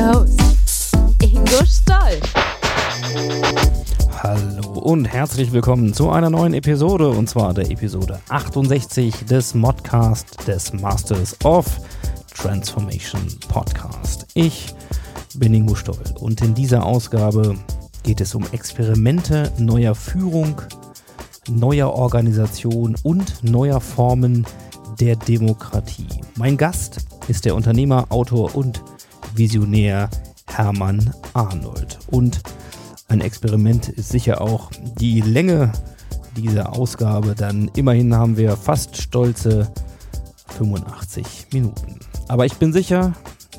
Your host, Ingo Stoll. Hallo und herzlich willkommen zu einer neuen Episode und zwar der Episode 68 des Modcast des Masters of Transformation Podcast. Ich bin Ingo Stoll und in dieser Ausgabe geht es um Experimente neuer Führung, neuer Organisation und neuer Formen der Demokratie. Mein Gast ist der Unternehmer, Autor und Visionär Hermann Arnold. Und ein Experiment ist sicher auch die Länge dieser Ausgabe. Dann immerhin haben wir fast stolze 85 Minuten. Aber ich bin sicher,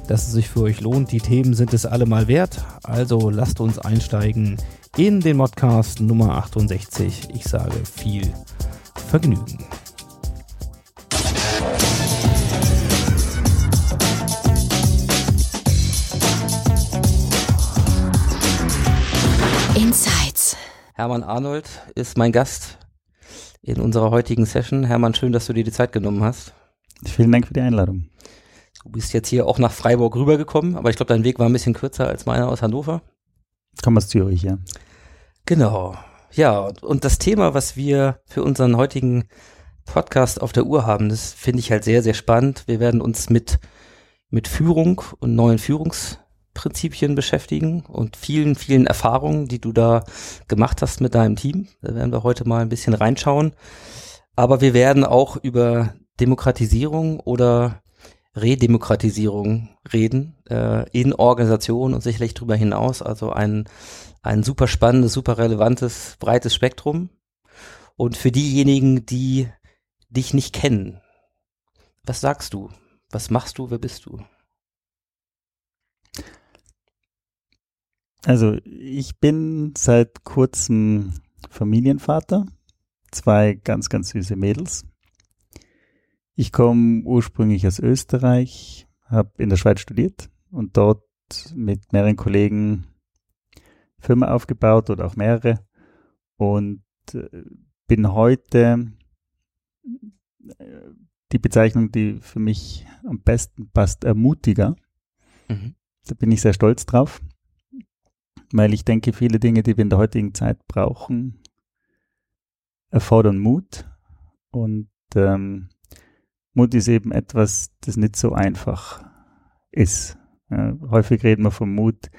dass es sich für euch lohnt. Die Themen sind es allemal wert. Also lasst uns einsteigen in den Modcast Nummer 68. Ich sage viel Vergnügen. Hermann Arnold ist mein Gast in unserer heutigen Session. Hermann, schön, dass du dir die Zeit genommen hast. Vielen Dank für die Einladung. Du bist jetzt hier auch nach Freiburg rübergekommen, aber ich glaube, dein Weg war ein bisschen kürzer als meiner aus Hannover. Komm aus Zürich, ja. Genau. Ja, und das Thema, was wir für unseren heutigen Podcast auf der Uhr haben, das finde ich halt sehr, sehr spannend. Wir werden uns mit, mit Führung und neuen Führungsprinzipien beschäftigen und vielen, vielen Erfahrungen, die du da gemacht hast mit deinem Team. Da werden wir heute mal ein bisschen reinschauen. Aber wir werden auch über Demokratisierung oder Redemokratisierung reden äh, in Organisationen und sicherlich darüber hinaus. Also ein, ein super spannendes, super relevantes, breites Spektrum. Und für diejenigen, die dich nicht kennen, was sagst du? Was machst du? Wer bist du? Also ich bin seit kurzem Familienvater, zwei ganz, ganz süße Mädels. Ich komme ursprünglich aus Österreich, habe in der Schweiz studiert und dort mit mehreren Kollegen Firma aufgebaut oder auch mehrere und äh, bin heute äh, die Bezeichnung, die für mich am besten passt, Ermutiger. Mhm. Da bin ich sehr stolz drauf, weil ich denke, viele Dinge, die wir in der heutigen Zeit brauchen, erfordern Mut und ähm, Mut ist eben etwas, das nicht so einfach ist. Ja, häufig reden wir vom Mut,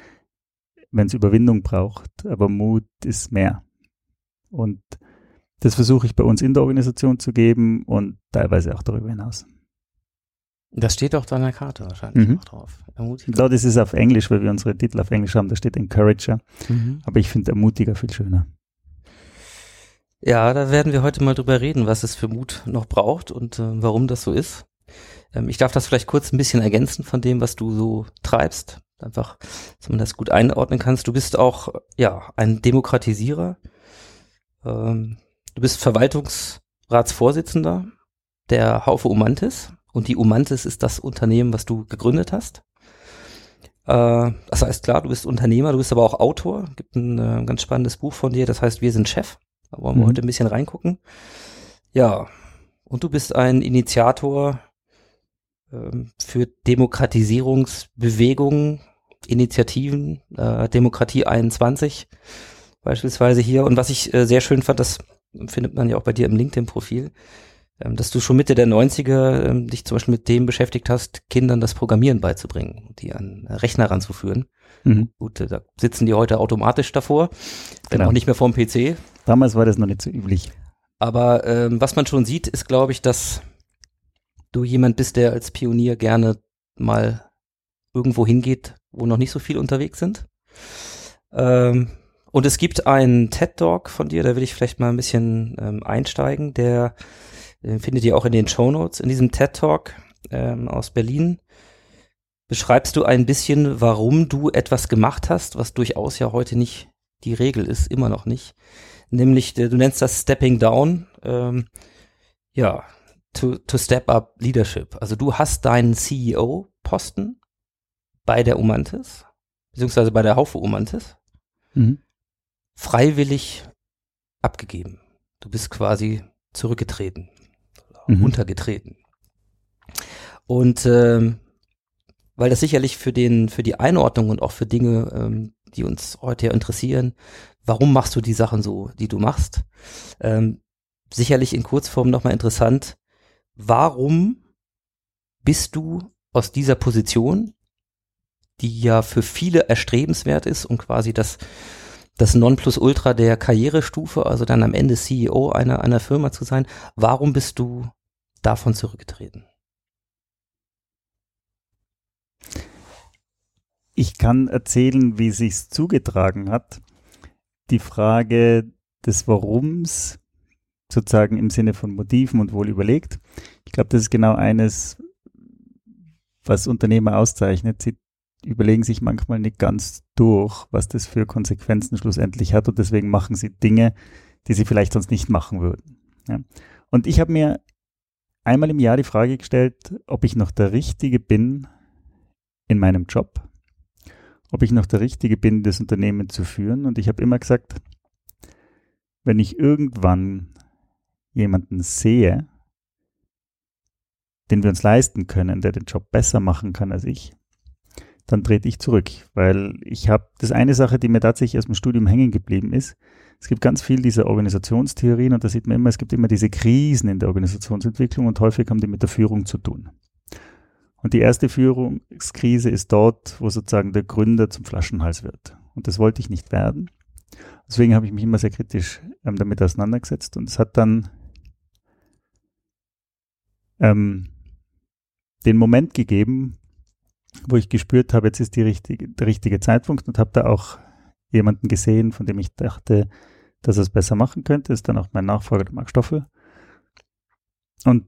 wenn es Überwindung braucht, aber Mut ist mehr. Und das versuche ich bei uns in der Organisation zu geben und teilweise auch darüber hinaus. Das steht auf deiner Karte wahrscheinlich Mhm. auch drauf. Ermutiger. Dort ist es auf Englisch, weil wir unsere Titel auf Englisch haben, da steht Encourager, Mhm. aber ich finde Ermutiger viel schöner. Ja, da werden wir heute mal drüber reden, was es für Mut noch braucht und äh, warum das so ist. Ähm, ich darf das vielleicht kurz ein bisschen ergänzen von dem, was du so treibst. Einfach, dass man das gut einordnen kannst. Du bist auch, ja, ein Demokratisierer. Ähm, du bist Verwaltungsratsvorsitzender der Haufe Umantis. Und die Umantis ist das Unternehmen, was du gegründet hast. Äh, das heißt, klar, du bist Unternehmer, du bist aber auch Autor. Gibt ein äh, ganz spannendes Buch von dir, das heißt, wir sind Chef. Da wollen wir Mhm. heute ein bisschen reingucken. Ja, und du bist ein Initiator ähm, für Demokratisierungsbewegungen, Initiativen, äh, Demokratie 21 beispielsweise hier. Und was ich äh, sehr schön fand, das findet man ja auch bei dir im LinkedIn-Profil, dass du schon Mitte der 90er ähm, dich zum Beispiel mit dem beschäftigt hast, Kindern das Programmieren beizubringen, die an Rechner ranzuführen. Mhm. Gut, äh, da sitzen die heute automatisch davor, wenn Genau. auch nicht mehr vorm PC. Damals war das noch nicht so üblich. Aber ähm, was man schon sieht, ist, glaube ich, dass du jemand bist, der als Pionier gerne mal irgendwo hingeht, wo noch nicht so viel unterwegs sind. Ähm, und es gibt einen TED-Talk von dir, da will ich vielleicht mal ein bisschen ähm, einsteigen, der Den findet ihr auch in den Show Notes. In diesem TED Talk ähm, aus Berlin beschreibst du ein bisschen, warum du etwas gemacht hast, was durchaus ja heute nicht die Regel ist, immer noch nicht. Nämlich, äh, du nennst das Stepping Down. Ähm, ja, to, to step up leadership. Also du hast deinen CEO-Posten bei der Umantis, beziehungsweise bei der Haufe Umantis, Mhm. freiwillig abgegeben. Du bist quasi zurückgetreten, Mhm. untergetreten. Und ähm, weil das sicherlich für den, für die Einordnung und auch für Dinge, ähm, die uns heute ja interessieren, warum machst du die Sachen so, die du machst? Ähm, sicherlich in Kurzform nochmal interessant, warum bist du aus dieser Position, die ja für viele erstrebenswert ist und quasi das, das Nonplusultra der Karrierestufe, also dann am Ende CEO einer, einer Firma zu sein, warum bist du davon zurückgetreten? Ich kann erzählen, wie sich's zugetragen hat. Die Frage des Warums sozusagen im Sinne von Motiven und wohl überlegt. Ich glaube, das ist genau eines, was Unternehmer auszeichnet. Sie überlegen sich manchmal nicht ganz durch, was das für Konsequenzen schlussendlich hat und deswegen machen sie Dinge, die sie vielleicht sonst nicht machen würden. Ja. Und ich habe mir einmal im Jahr die Frage gestellt, ob ich noch der Richtige bin in meinem Job, ob ich noch der Richtige bin, das Unternehmen zu führen. Und ich habe immer gesagt, wenn ich irgendwann jemanden sehe, den wir uns leisten können, der den Job besser machen kann als ich, dann trete ich zurück, weil ich habe, das eine Sache, die mir tatsächlich aus dem Studium hängen geblieben ist. Es gibt ganz viel dieser Organisationstheorien und da sieht man immer, es gibt immer diese Krisen in der Organisationsentwicklung und häufig haben die mit der Führung zu tun. Und die erste Führungskrise ist dort, wo sozusagen der Gründer zum Flaschenhals wird. Und das wollte ich nicht werden. Deswegen habe ich mich immer sehr kritisch ähm, damit auseinandergesetzt und es hat dann ähm, den Moment gegeben, wo ich gespürt habe, jetzt ist die richtige, der richtige Zeitpunkt und habe da auch jemanden gesehen, von dem ich dachte, dass er es besser machen könnte. Ist dann auch mein Nachfolger, der Marc Stoffel. Und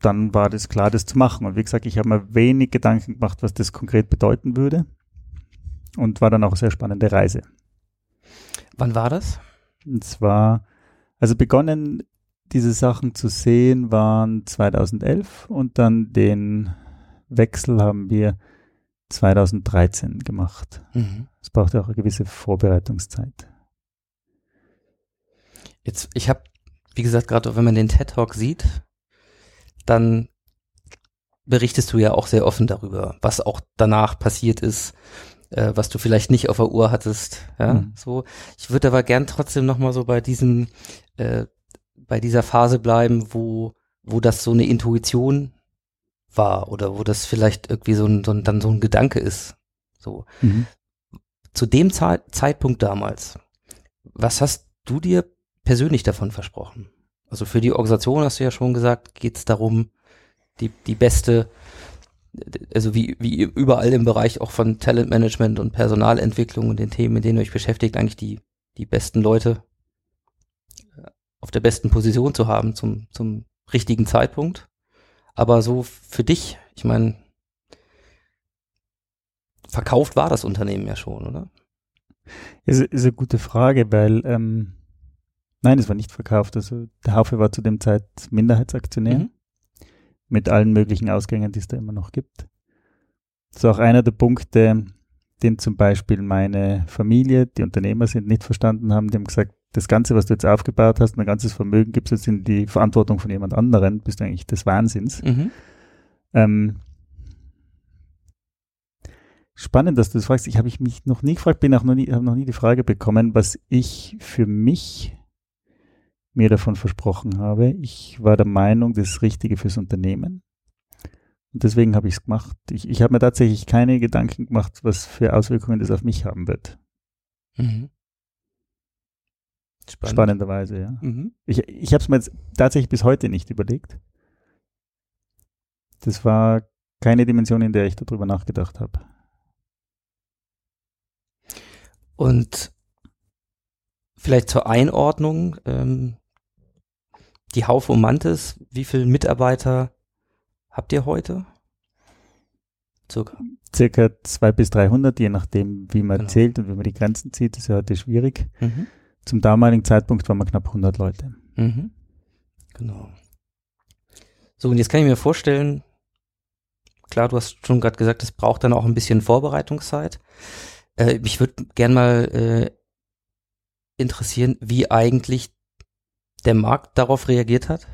dann war das klar, das zu machen. Und wie gesagt, ich habe mir wenig Gedanken gemacht, was das konkret bedeuten würde. Und war dann auch eine sehr spannende Reise. Wann war das? Und zwar, also begonnen, diese Sachen zu sehen, waren 2011 und dann den Wechsel haben wir 2013 gemacht. Mhm. Es brauchte auch eine gewisse Vorbereitungszeit. Jetzt, ich habe, wie gesagt, gerade wenn man den TED Talk sieht, dann berichtest du ja auch sehr offen darüber, was auch danach passiert ist, äh, was du vielleicht nicht auf der Uhr hattest. Ja, Mhm. so. Ich würde aber gern trotzdem noch mal so bei diesem, äh, bei dieser Phase bleiben, wo, wo das so eine Intuition war oder wo das vielleicht irgendwie so ein, so ein dann so ein Gedanke ist. So. Mhm. Zu dem Zeit, Zeitpunkt damals, was hast du dir persönlich davon versprochen? Also für die Organisation hast du ja schon gesagt, geht es darum, die, die beste, also wie, wie überall im Bereich auch von Talentmanagement und Personalentwicklung und den Themen, mit denen ihr euch beschäftigt, eigentlich die, die besten Leute äh, auf der besten Position zu haben zum, zum richtigen Zeitpunkt. Aber so für dich, ich meine, verkauft war das Unternehmen ja schon, oder? Ist, ist eine gute Frage, weil ähm, nein, es war nicht verkauft. Also der Haufe war zu dem Zeit Minderheitsaktionär Mhm. mit allen möglichen Ausgängen, die es da immer noch gibt. Das ist auch einer der Punkte, den zum Beispiel meine Familie, die Unternehmer sind, nicht verstanden haben. Die haben gesagt, das Ganze, was du jetzt aufgebaut hast, ein ganzes Vermögen gibst jetzt in die Verantwortung von jemand anderen, bist du eigentlich des Wahnsinns. Mhm. Ähm, spannend, dass du das fragst. Ich habe ich mich noch nie gefragt, bin auch noch nie, habe noch nie die Frage bekommen, was ich für mich mir davon versprochen habe. Ich war der Meinung, das ist Richtige fürs Unternehmen. Und deswegen habe ich es gemacht. Ich, ich habe mir tatsächlich keine Gedanken gemacht, was für Auswirkungen das auf mich haben wird. Mhm. Spannend. Spannenderweise, ja. Mhm. Ich, ich habe es mir jetzt tatsächlich bis heute nicht überlegt. Das war keine Dimension, in der ich darüber nachgedacht habe. Und vielleicht zur Einordnung, ähm, die Haufe um Mantis, wie viele Mitarbeiter habt ihr heute? Circa. Circa 200 bis 300, je nachdem, wie man Genau. zählt und wie man die Grenzen zieht, ist ja heute schwierig. Mhm. Zum damaligen Zeitpunkt waren wir knapp 100 Leute. Mhm. Genau. So, und jetzt kann ich mir vorstellen, klar, du hast schon gerade gesagt, es braucht dann auch ein bisschen Vorbereitungszeit. Äh, mich würde gern mal äh, interessieren, wie eigentlich der Markt darauf reagiert hat,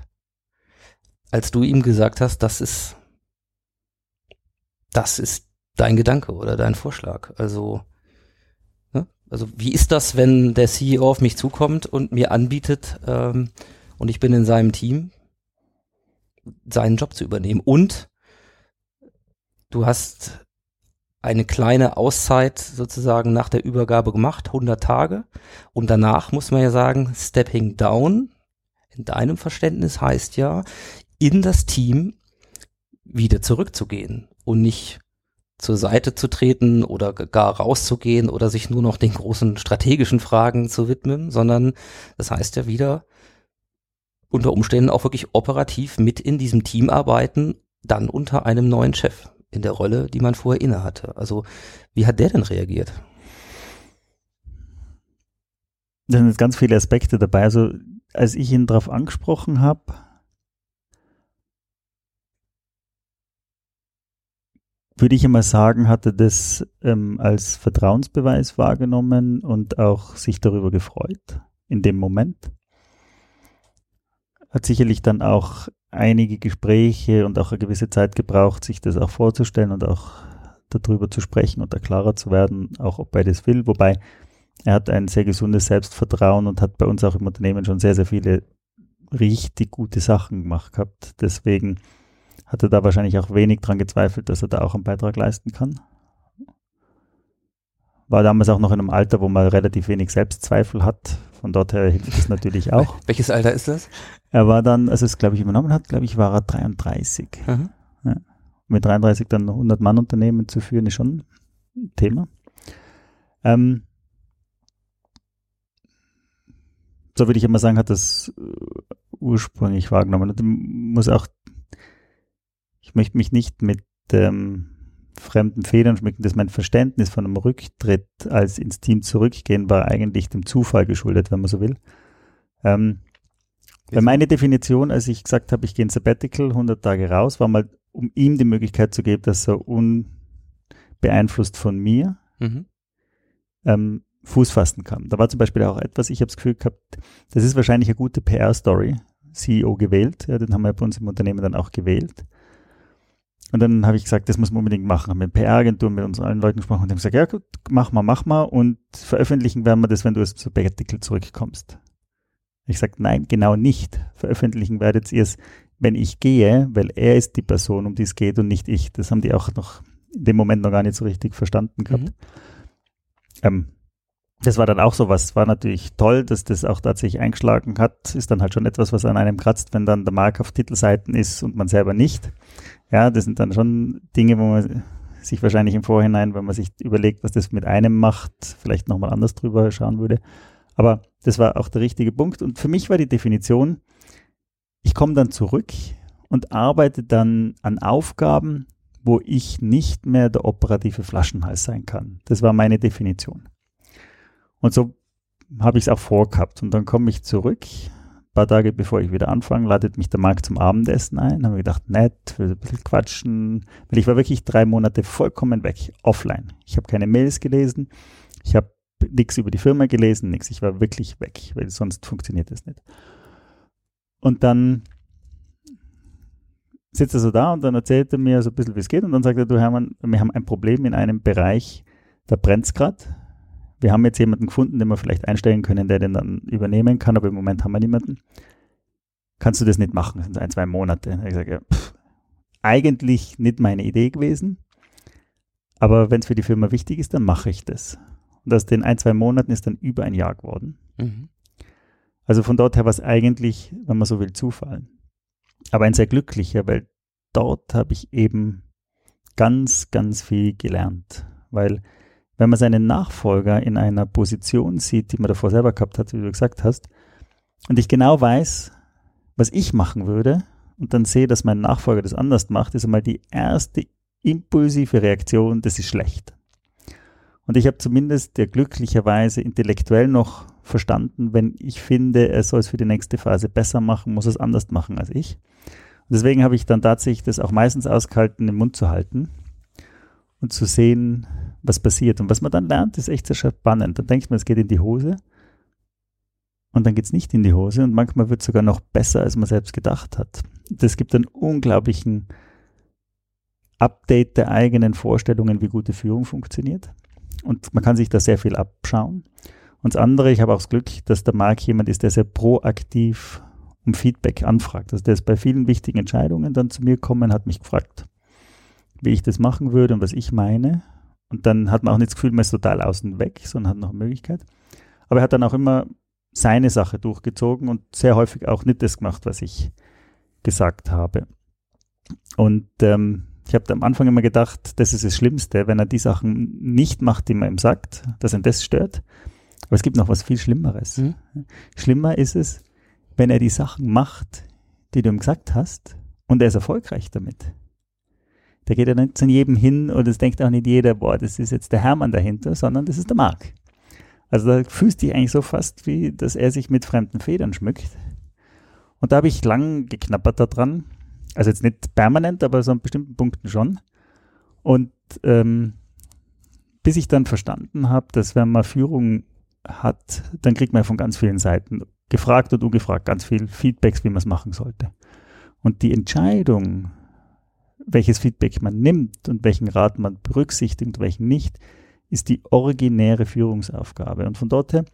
als du ihm gesagt hast, das ist, das ist dein Gedanke oder dein Vorschlag. Also, ne? also wie ist das, wenn der CEO auf mich zukommt und mir anbietet, ähm, und ich bin in seinem Team, seinen Job zu übernehmen. Und du hast eine kleine Auszeit sozusagen nach der Übergabe gemacht, 100 Tage. Und danach muss man ja sagen, stepping down in deinem Verständnis heißt ja, in das Team wieder zurückzugehen und nicht zur Seite zu treten oder gar rauszugehen oder sich nur noch den großen strategischen Fragen zu widmen, sondern das heißt ja wieder, unter Umständen auch wirklich operativ mit in diesem Team arbeiten, dann unter einem neuen Chef in der Rolle, die man vorher inne hatte. Also wie hat der denn reagiert? Da sind ganz viele Aspekte dabei. Also als ich ihn darauf angesprochen habe, würde ich immer sagen, hat er das ähm, als Vertrauensbeweis wahrgenommen und auch sich darüber gefreut in dem Moment. Hat sicherlich dann auch einige Gespräche und auch eine gewisse Zeit gebraucht, sich das auch vorzustellen und auch darüber zu sprechen und da klarer zu werden, auch ob er das will. Wobei er hat ein sehr gesundes Selbstvertrauen und hat bei uns auch im Unternehmen schon sehr, sehr viele richtig gute Sachen gemacht gehabt. Deswegen hat er da wahrscheinlich auch wenig dran gezweifelt, dass er da auch einen Beitrag leisten kann. War damals auch noch in einem Alter, wo man relativ wenig Selbstzweifel hat. Von dort her hilft es natürlich auch. Welches Alter ist das? Er war dann, als er es, glaube ich, übernommen hat, glaube ich, war er 33. Mhm. Mit 33 dann 100 Mann Unternehmen zu führen, ist schon ein Thema. Ähm, so würde ich immer sagen, hat das äh, ursprünglich wahrgenommen. Und ich muss auch, ich möchte mich nicht mit ähm, fremden Federn schmücken, dass mein Verständnis von einem Rücktritt als ins Team zurückgehen war eigentlich dem Zufall geschuldet, wenn man so will. Ähm, weil meine Definition, als ich gesagt habe, ich gehe in Sabbatical, 100 Tage raus, war mal, um ihm die Möglichkeit zu geben, dass er unbeeinflusst von mir Mhm. ähm, Fuß fassen kann. Da war zum Beispiel auch etwas, ich habe das Gefühl gehabt, das ist wahrscheinlich eine gute PR-Story. CEO gewählt, ja, den haben wir bei uns im Unternehmen dann auch gewählt. Und dann habe ich gesagt, das muss man unbedingt machen. Haben mit PR-Agentur, mit uns allen Leuten gesprochen und haben gesagt, ja gut, mach mal, mach mal und veröffentlichen werden wir das, wenn du aus dem Sabbatical zurückkommst. Ich sage, nein, genau nicht. Veröffentlichen werdet ihr es, wenn ich gehe, weil er ist die Person, um die es geht und nicht ich. Das haben die auch noch in dem Moment noch gar nicht so richtig verstanden gehabt. Mhm. Ähm, das war dann auch so was, war natürlich toll, dass das auch tatsächlich eingeschlagen hat. Ist dann halt schon etwas, was an einem kratzt, wenn dann der Mark auf Titelseiten ist und man selber nicht. Ja, das sind dann schon Dinge, wo man sich wahrscheinlich im Vorhinein, wenn man sich überlegt, was das mit einem macht, vielleicht nochmal anders drüber schauen würde. Aber das war auch der richtige Punkt. Und für mich war die Definition, ich komme dann zurück und arbeite dann an Aufgaben, wo ich nicht mehr der operative Flaschenhals sein kann. Das war meine Definition. Und so habe ich es auch vorgehabt. Und dann komme ich zurück, ein paar Tage bevor ich wieder anfange, ladet mich der Marc zum Abendessen ein. Habe mir gedacht, nett, will ein bisschen quatschen. Weil ich war wirklich drei Monate vollkommen weg, offline. Ich habe keine Mails gelesen. Ich habe nichts über die Firma gelesen, nichts. Ich war wirklich weg, weil sonst funktioniert das nicht. Und dann sitzt er so da und dann erzählt er mir so ein bisschen, wie es geht. Und dann sagt er, du Hermann, wir haben ein Problem in einem Bereich, da brennt es gerade. Wir haben jetzt jemanden gefunden, den wir vielleicht einstellen können, der den dann übernehmen kann, aber im Moment haben wir niemanden. Kannst du das nicht machen? Das sind ein, zwei Monate. Ich sage, ja, pff, eigentlich nicht meine Idee gewesen, aber wenn es für die Firma wichtig ist, dann mache ich das. Und aus den ein, zwei Monaten ist dann über ein Jahr geworden. Mhm. Also von dort her war es eigentlich, wenn man so will, Zufall. Aber ein sehr glücklicher, weil dort habe ich eben ganz, ganz viel gelernt. Weil wenn man seinen Nachfolger in einer Position sieht, die man davor selber gehabt hat, wie du gesagt hast, und ich genau weiß, was ich machen würde und dann sehe, dass mein Nachfolger das anders macht, ist einmal die erste impulsive Reaktion, das ist schlecht. Und ich habe zumindest ja glücklicherweise intellektuell noch verstanden, wenn ich finde, er soll es für die nächste Phase besser machen, muss es anders machen als ich. Und deswegen habe ich dann tatsächlich das auch meistens ausgehalten, den Mund zu halten und zu sehen, was passiert. Und was man dann lernt, ist echt sehr spannend. Dann denkt man, es geht in die Hose und dann geht es nicht in die Hose und manchmal wird es sogar noch besser, als man selbst gedacht hat. Das gibt einen unglaublichen Update der eigenen Vorstellungen, wie gute Führung funktioniert. Und man kann sich da sehr viel abschauen. Und das andere, ich habe auch das Glück, dass der Marc jemand ist, der sehr proaktiv um Feedback anfragt. Also der ist bei vielen wichtigen Entscheidungen dann zu mir gekommen, hat mich gefragt, wie ich das machen würde und was ich meine. Und dann hat man auch nicht das Gefühl, man ist total außen weg, sondern hat noch eine Möglichkeit. Aber er hat dann auch immer seine Sache durchgezogen und sehr häufig auch nicht das gemacht, was ich gesagt habe. Und ähm, ich habe am Anfang immer gedacht, das ist das Schlimmste, wenn er die Sachen nicht macht, die man ihm sagt, dass er das stört. Aber es gibt noch was viel Schlimmeres. Mhm. Schlimmer ist es, wenn er die Sachen macht, die du ihm gesagt hast, und er ist erfolgreich damit. Da geht er nicht zu jedem hin und es denkt auch nicht jeder, boah, das ist jetzt der Hermann dahinter, sondern das ist der Marc. Also da fühlst du dich eigentlich so fast, wie dass er sich mit fremden Federn schmückt. Und da habe ich lang geknappert daran, also jetzt nicht permanent, aber so an bestimmten Punkten schon. Und ähm, bis ich dann verstanden habe, dass wenn man Führung hat, dann kriegt man von ganz vielen Seiten, gefragt und ungefragt, ganz viel Feedbacks, wie man es machen sollte. Und die Entscheidung, welches Feedback man nimmt und welchen Rat man berücksichtigt und welchen nicht, ist die originäre Führungsaufgabe. Und von dort her,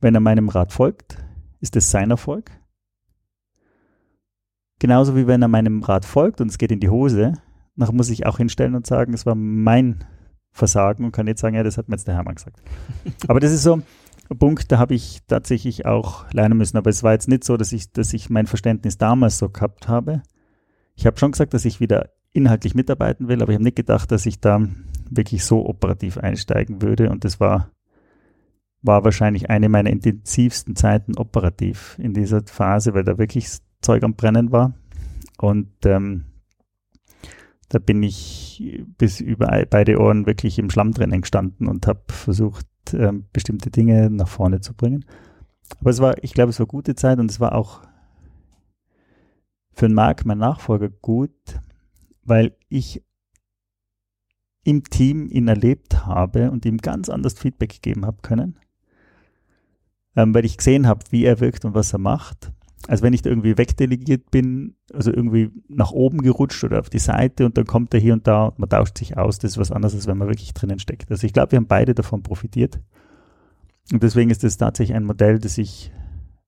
wenn er meinem Rat folgt, ist es sein Erfolg. Genauso wie wenn er meinem Rat folgt und es geht in die Hose, nachher muss ich auch hinstellen und sagen, es war mein Versagen und kann nicht sagen, ja, das hat mir jetzt der Hermann gesagt. Aber das ist so ein Punkt, da habe ich tatsächlich auch lernen müssen. Aber es war jetzt nicht so, dass ich, dass ich mein Verständnis damals so gehabt habe. Ich habe schon gesagt, dass ich wieder inhaltlich mitarbeiten will, aber ich habe nicht gedacht, dass ich da wirklich so operativ einsteigen würde. Und das war, war wahrscheinlich eine meiner intensivsten Zeiten operativ in dieser Phase, weil da wirklich Zeug am Brennen war. Und ähm, da bin ich bis über beide Ohren wirklich im Schlamm drinnen gestanden und habe versucht, ähm, bestimmte Dinge nach vorne zu bringen. Aber es war, ich glaube, es war gute Zeit und es war auch für den Marc, mein Nachfolger, gut, weil ich im Team ihn erlebt habe und ihm ganz anders Feedback gegeben habe können, ähm, weil ich gesehen habe, wie er wirkt und was er macht als wenn ich da irgendwie wegdelegiert bin, also irgendwie nach oben gerutscht oder auf die Seite und dann kommt er hier und da und man tauscht sich aus. Das ist was anderes, als wenn man wirklich drinnen steckt. Also ich glaube, wir haben beide davon profitiert. Und deswegen ist das tatsächlich ein Modell, das ich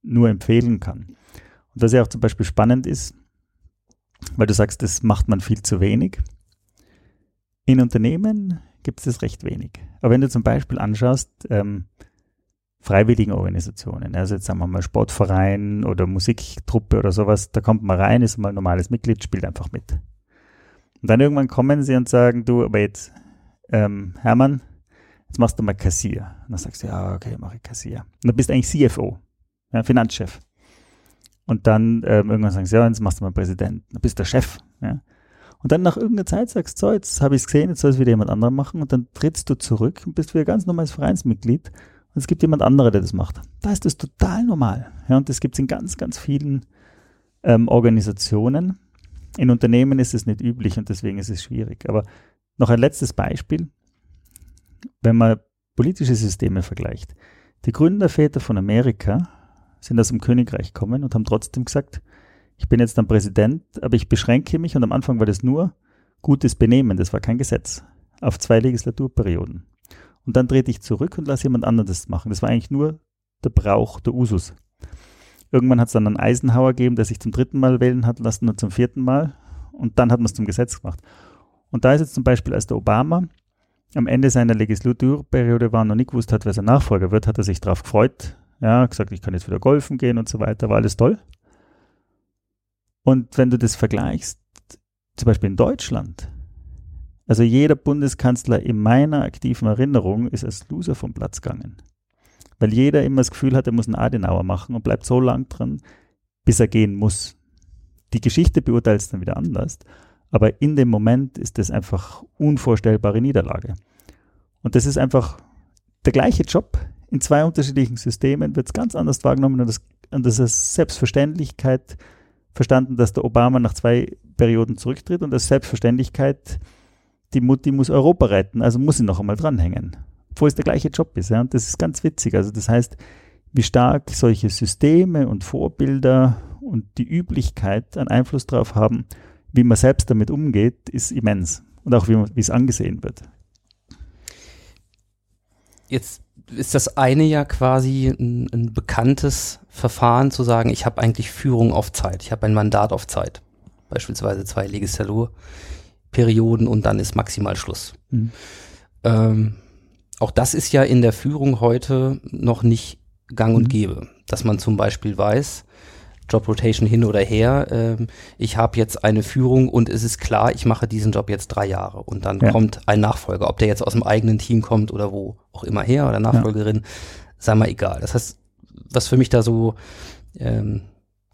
nur empfehlen kann. Und was ja auch zum Beispiel spannend ist, weil du sagst, das macht man viel zu wenig. In Unternehmen gibt es das recht wenig. Aber wenn du zum Beispiel anschaust, ähm, freiwilligen Organisationen. Also jetzt sagen wir mal Sportverein oder Musiktruppe oder sowas, da kommt man rein, ist mal ein normales Mitglied, spielt einfach mit. Und dann irgendwann kommen sie und sagen, du, aber jetzt, ähm, Hermann, jetzt machst du mal Kassier. Und dann sagst du, ja, okay, mache ich Kassier. Und dann bist du eigentlich CFO, ja, Finanzchef. Und dann ähm, irgendwann sagen sie, ja, jetzt machst du mal Präsident. Dann bist du der Chef. Ja. Und dann nach irgendeiner Zeit sagst du, so, jetzt habe ich es gesehen, jetzt soll es wieder jemand anderer machen. Und dann trittst du zurück und bist wieder ganz normales Vereinsmitglied und es gibt jemand andere, der das macht. Da ist das total normal. Ja, und das gibt es in ganz, ganz vielen ähm, Organisationen. In Unternehmen ist es nicht üblich und deswegen ist es schwierig. Aber noch ein letztes Beispiel. Wenn man politische Systeme vergleicht. Die Gründerväter von Amerika sind aus dem Königreich gekommen und haben trotzdem gesagt, ich bin jetzt ein Präsident, aber ich beschränke mich, und am Anfang war das nur gutes Benehmen, das war kein Gesetz, auf zwei Legislaturperioden und dann trete ich zurück und lasse jemand anderes machen. Das war eigentlich nur der Brauch, der Usus. Irgendwann hat es dann einen Eisenhower gegeben, der sich zum dritten Mal wählen hat lassen und zum vierten Mal. Und dann hat man es zum Gesetz gemacht. Und da ist jetzt zum Beispiel, als der Obama am Ende seiner Legislaturperiode war und noch nicht gewusst hat, wer sein Nachfolger wird, hat er sich darauf gefreut. Ja, gesagt, ich kann jetzt wieder golfen gehen und so weiter, war alles toll. Und wenn du das vergleichst, zum Beispiel in Deutschland, also jeder Bundeskanzler in meiner aktiven Erinnerung ist als Loser vom Platz gegangen. Weil jeder immer das Gefühl hat, er muss einen Adenauer machen und bleibt so lang dran, bis er gehen muss. Die Geschichte beurteilt es dann wieder anders, aber in dem Moment ist das einfach unvorstellbare Niederlage. Und das ist einfach der gleiche Job in zwei unterschiedlichen Systemen, wird es ganz anders wahrgenommen und das, und das ist Selbstverständlichkeit verstanden, dass der Obama nach zwei Perioden zurücktritt und als Selbstverständlichkeit, die Mutti muss Europa retten, also muss sie noch einmal dranhängen. Obwohl es der gleiche Job ist. Ja? Und das ist ganz witzig. Also das heißt, wie stark solche Systeme und Vorbilder und die Üblichkeit einen Einfluss darauf haben, wie man selbst damit umgeht, ist immens. Und auch wie, man, wie es angesehen wird. Jetzt ist das eine ja quasi ein, ein bekanntes Verfahren zu sagen, ich habe eigentlich Führung auf Zeit, ich habe ein Mandat auf Zeit. Beispielsweise zwei Legislaturperioden und dann ist maximal Schluss. Mhm. Ähm, auch das ist ja in der Führung heute noch nicht gang und mhm. gäbe, dass man zum Beispiel weiß, Job Rotation hin oder her. Ähm, ich habe jetzt eine Führung und es ist klar, ich mache diesen Job jetzt drei Jahre und dann ja. kommt ein Nachfolger, ob der jetzt aus dem eigenen Team kommt oder wo auch immer her oder Nachfolgerin, ja. sei mal egal. Das heißt, was für mich da so ähm,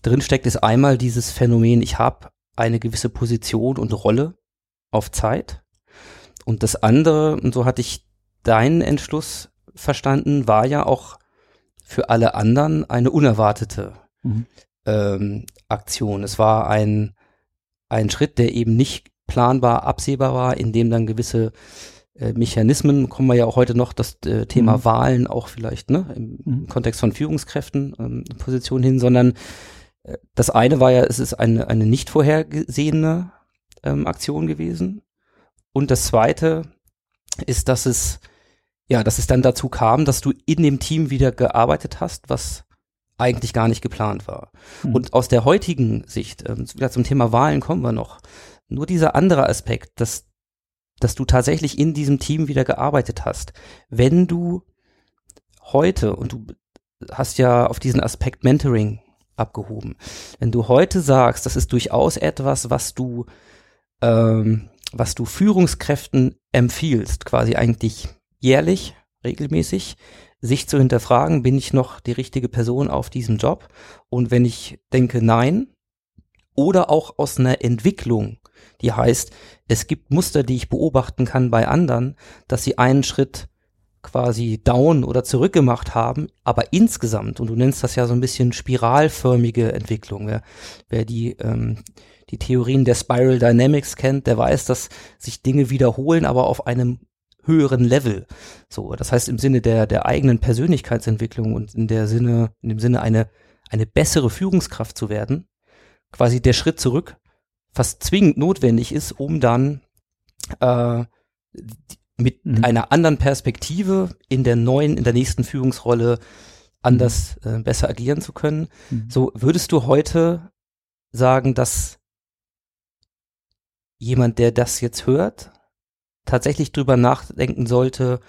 drinsteckt, ist einmal dieses Phänomen, ich habe eine gewisse Position und Rolle auf Zeit. Und das andere, und so hatte ich deinen Entschluss verstanden, war ja auch für alle anderen eine unerwartete mhm ähm, Aktion. Es war ein, ein Schritt, der eben nicht planbar, absehbar war, in dem dann gewisse äh, Mechanismen, kommen wir ja auch heute noch das äh, Thema mhm. Wahlen auch vielleicht ne, im, mhm. Kontext von Führungskräften ähm, Position hin, sondern äh, das eine war ja, es ist eine, eine nicht vorhergesehene ähm, Aktion gewesen. Und das zweite ist, dass es ja, dass es dann dazu kam, dass du in dem Team wieder gearbeitet hast, was eigentlich gar nicht geplant war. Mhm. Und aus der heutigen Sicht, ähm, zum Thema Wahlen kommen wir noch, nur dieser andere Aspekt, dass, dass du tatsächlich in diesem Team wieder gearbeitet hast. Wenn du heute, und du hast ja auf diesen Aspekt Mentoring abgehoben, wenn du heute sagst, das ist durchaus etwas, was du, ähm, was du Führungskräften empfiehlst, quasi eigentlich jährlich, regelmäßig, sich zu hinterfragen, bin ich noch die richtige Person auf diesem Job? Und wenn ich denke, nein, oder auch aus einer Entwicklung, die heißt, es gibt Muster, die ich beobachten kann bei anderen, dass sie einen Schritt quasi down oder zurückgemacht haben, aber insgesamt, und du nennst das ja so ein bisschen spiralförmige Entwicklung, wer, wer die, ähm, die Theorien der Spiral Dynamics kennt, der weiß, dass sich Dinge wiederholen, aber auf einem höheren Level. So, das heißt im Sinne der der eigenen Persönlichkeitsentwicklung und in der Sinne in dem Sinne eine eine bessere Führungskraft zu werden, quasi der Schritt zurück fast zwingend notwendig ist, um dann äh, mit mhm. einer anderen Perspektive in der neuen, in der nächsten Führungsrolle anders mhm. äh, besser agieren zu können. Mhm. So würdest du heute sagen, dass jemand, der das jetzt hört, tatsächlich drüber nachdenken sollte,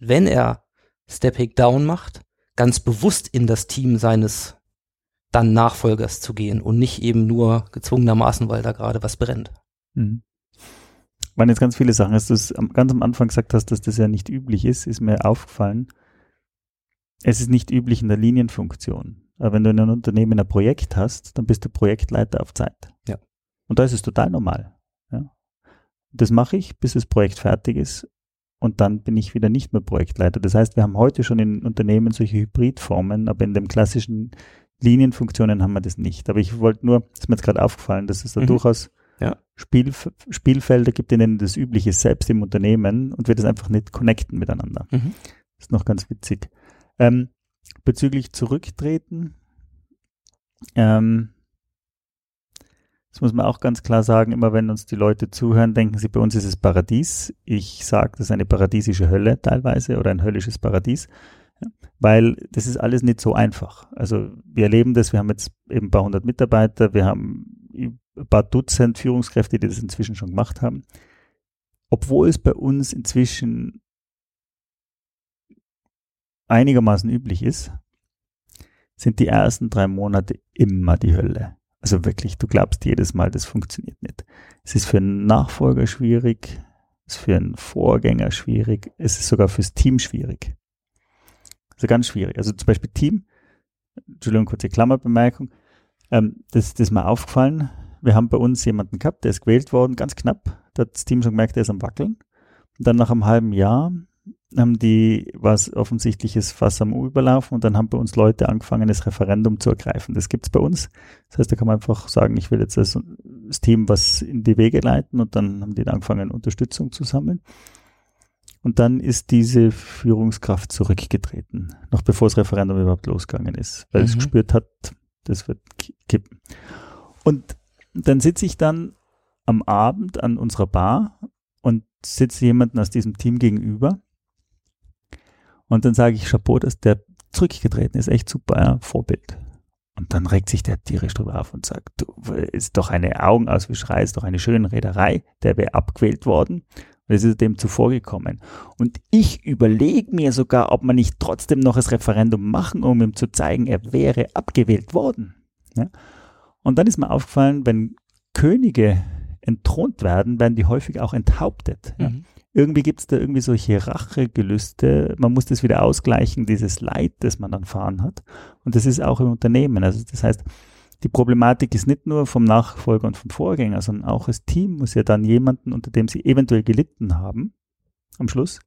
wenn er Stepping Down macht, ganz bewusst in das Team seines dann Nachfolgers zu gehen und nicht eben nur gezwungenermaßen, weil da gerade was brennt. Mhm. Waren jetzt ganz viele Sachen. Als du es ganz am Anfang gesagt hast, dass das ja nicht üblich ist, ist mir aufgefallen. Es ist nicht üblich in der Linienfunktion. Aber wenn du in einem Unternehmen ein Projekt hast, dann bist du Projektleiter auf Zeit. Ja. Und da ist es total normal. Das mache ich, bis das Projekt fertig ist und dann bin ich wieder nicht mehr Projektleiter. Das heißt, wir haben heute schon in Unternehmen solche Hybridformen, aber in den klassischen Linienfunktionen haben wir das nicht. Aber ich wollte nur, ist mir jetzt gerade aufgefallen, dass es da mhm. durchaus ja. Spiel, Spielfelder gibt, in denen das Übliche ist, selbst im Unternehmen und wir das einfach nicht connecten miteinander. Mhm. Das ist noch ganz witzig. Ähm, bezüglich Zurücktreten, ähm, das muss man auch ganz klar sagen, immer wenn uns die Leute zuhören, denken sie, bei uns ist es Paradies. Ich sage, das ist eine paradiesische Hölle teilweise oder ein höllisches Paradies, weil das ist alles nicht so einfach. Also wir erleben das, wir haben jetzt eben ein paar hundert Mitarbeiter, wir haben ein paar Dutzend Führungskräfte, die das inzwischen schon gemacht haben. Obwohl es bei uns inzwischen einigermaßen üblich ist, sind die ersten drei Monate immer die Hölle. Also wirklich, du glaubst jedes Mal, das funktioniert nicht. Es ist für einen Nachfolger schwierig, es ist für einen Vorgänger schwierig, es ist sogar fürs Team schwierig. Also ganz schwierig. Also zum Beispiel Team, Entschuldigung, kurze Klammerbemerkung. Ähm, das, das ist mir aufgefallen. Wir haben bei uns jemanden gehabt, der ist gewählt worden, ganz knapp. Da hat das Team schon gemerkt, der ist am Wackeln. Und dann nach einem halben Jahr haben die was offensichtliches Fass am U überlaufen und dann haben bei uns Leute angefangen, das Referendum zu ergreifen. Das gibt's bei uns. Das heißt, da kann man einfach sagen, ich will jetzt das, das Team was in die Wege leiten und dann haben die da angefangen, Unterstützung zu sammeln. Und dann ist diese Führungskraft zurückgetreten, noch bevor das Referendum überhaupt losgegangen ist, weil es Mhm. gespürt hat, das wird ki- kippen. Und dann sitze ich dann am Abend an unserer Bar und sitze jemanden aus diesem Team gegenüber. Und dann sage ich, Chapeau, dass der zurückgetreten ist, echt super, ja, Vorbild. Und dann regt sich der tierisch drüber auf und sagt, du, ist doch eine Augenauswischerei, ist doch eine schöne Rederei, der wäre abgewählt worden. Und es ist dem zuvor gekommen. Und ich überlege mir sogar, ob man nicht trotzdem noch das Referendum machen, um ihm zu zeigen, er wäre abgewählt worden. Ja? Und dann ist mir aufgefallen, wenn Könige entthront werden, werden die häufig auch enthauptet. Ja? Irgendwie gibt es da irgendwie solche Rachegelüste. Man muss das wieder ausgleichen, dieses Leid, das man erfahren hat. Und das ist auch im Unternehmen. Also das heißt, die Problematik ist nicht nur vom Nachfolger und vom Vorgänger, sondern auch das Team muss ja dann jemanden, unter dem sie eventuell gelitten haben, am Schluss,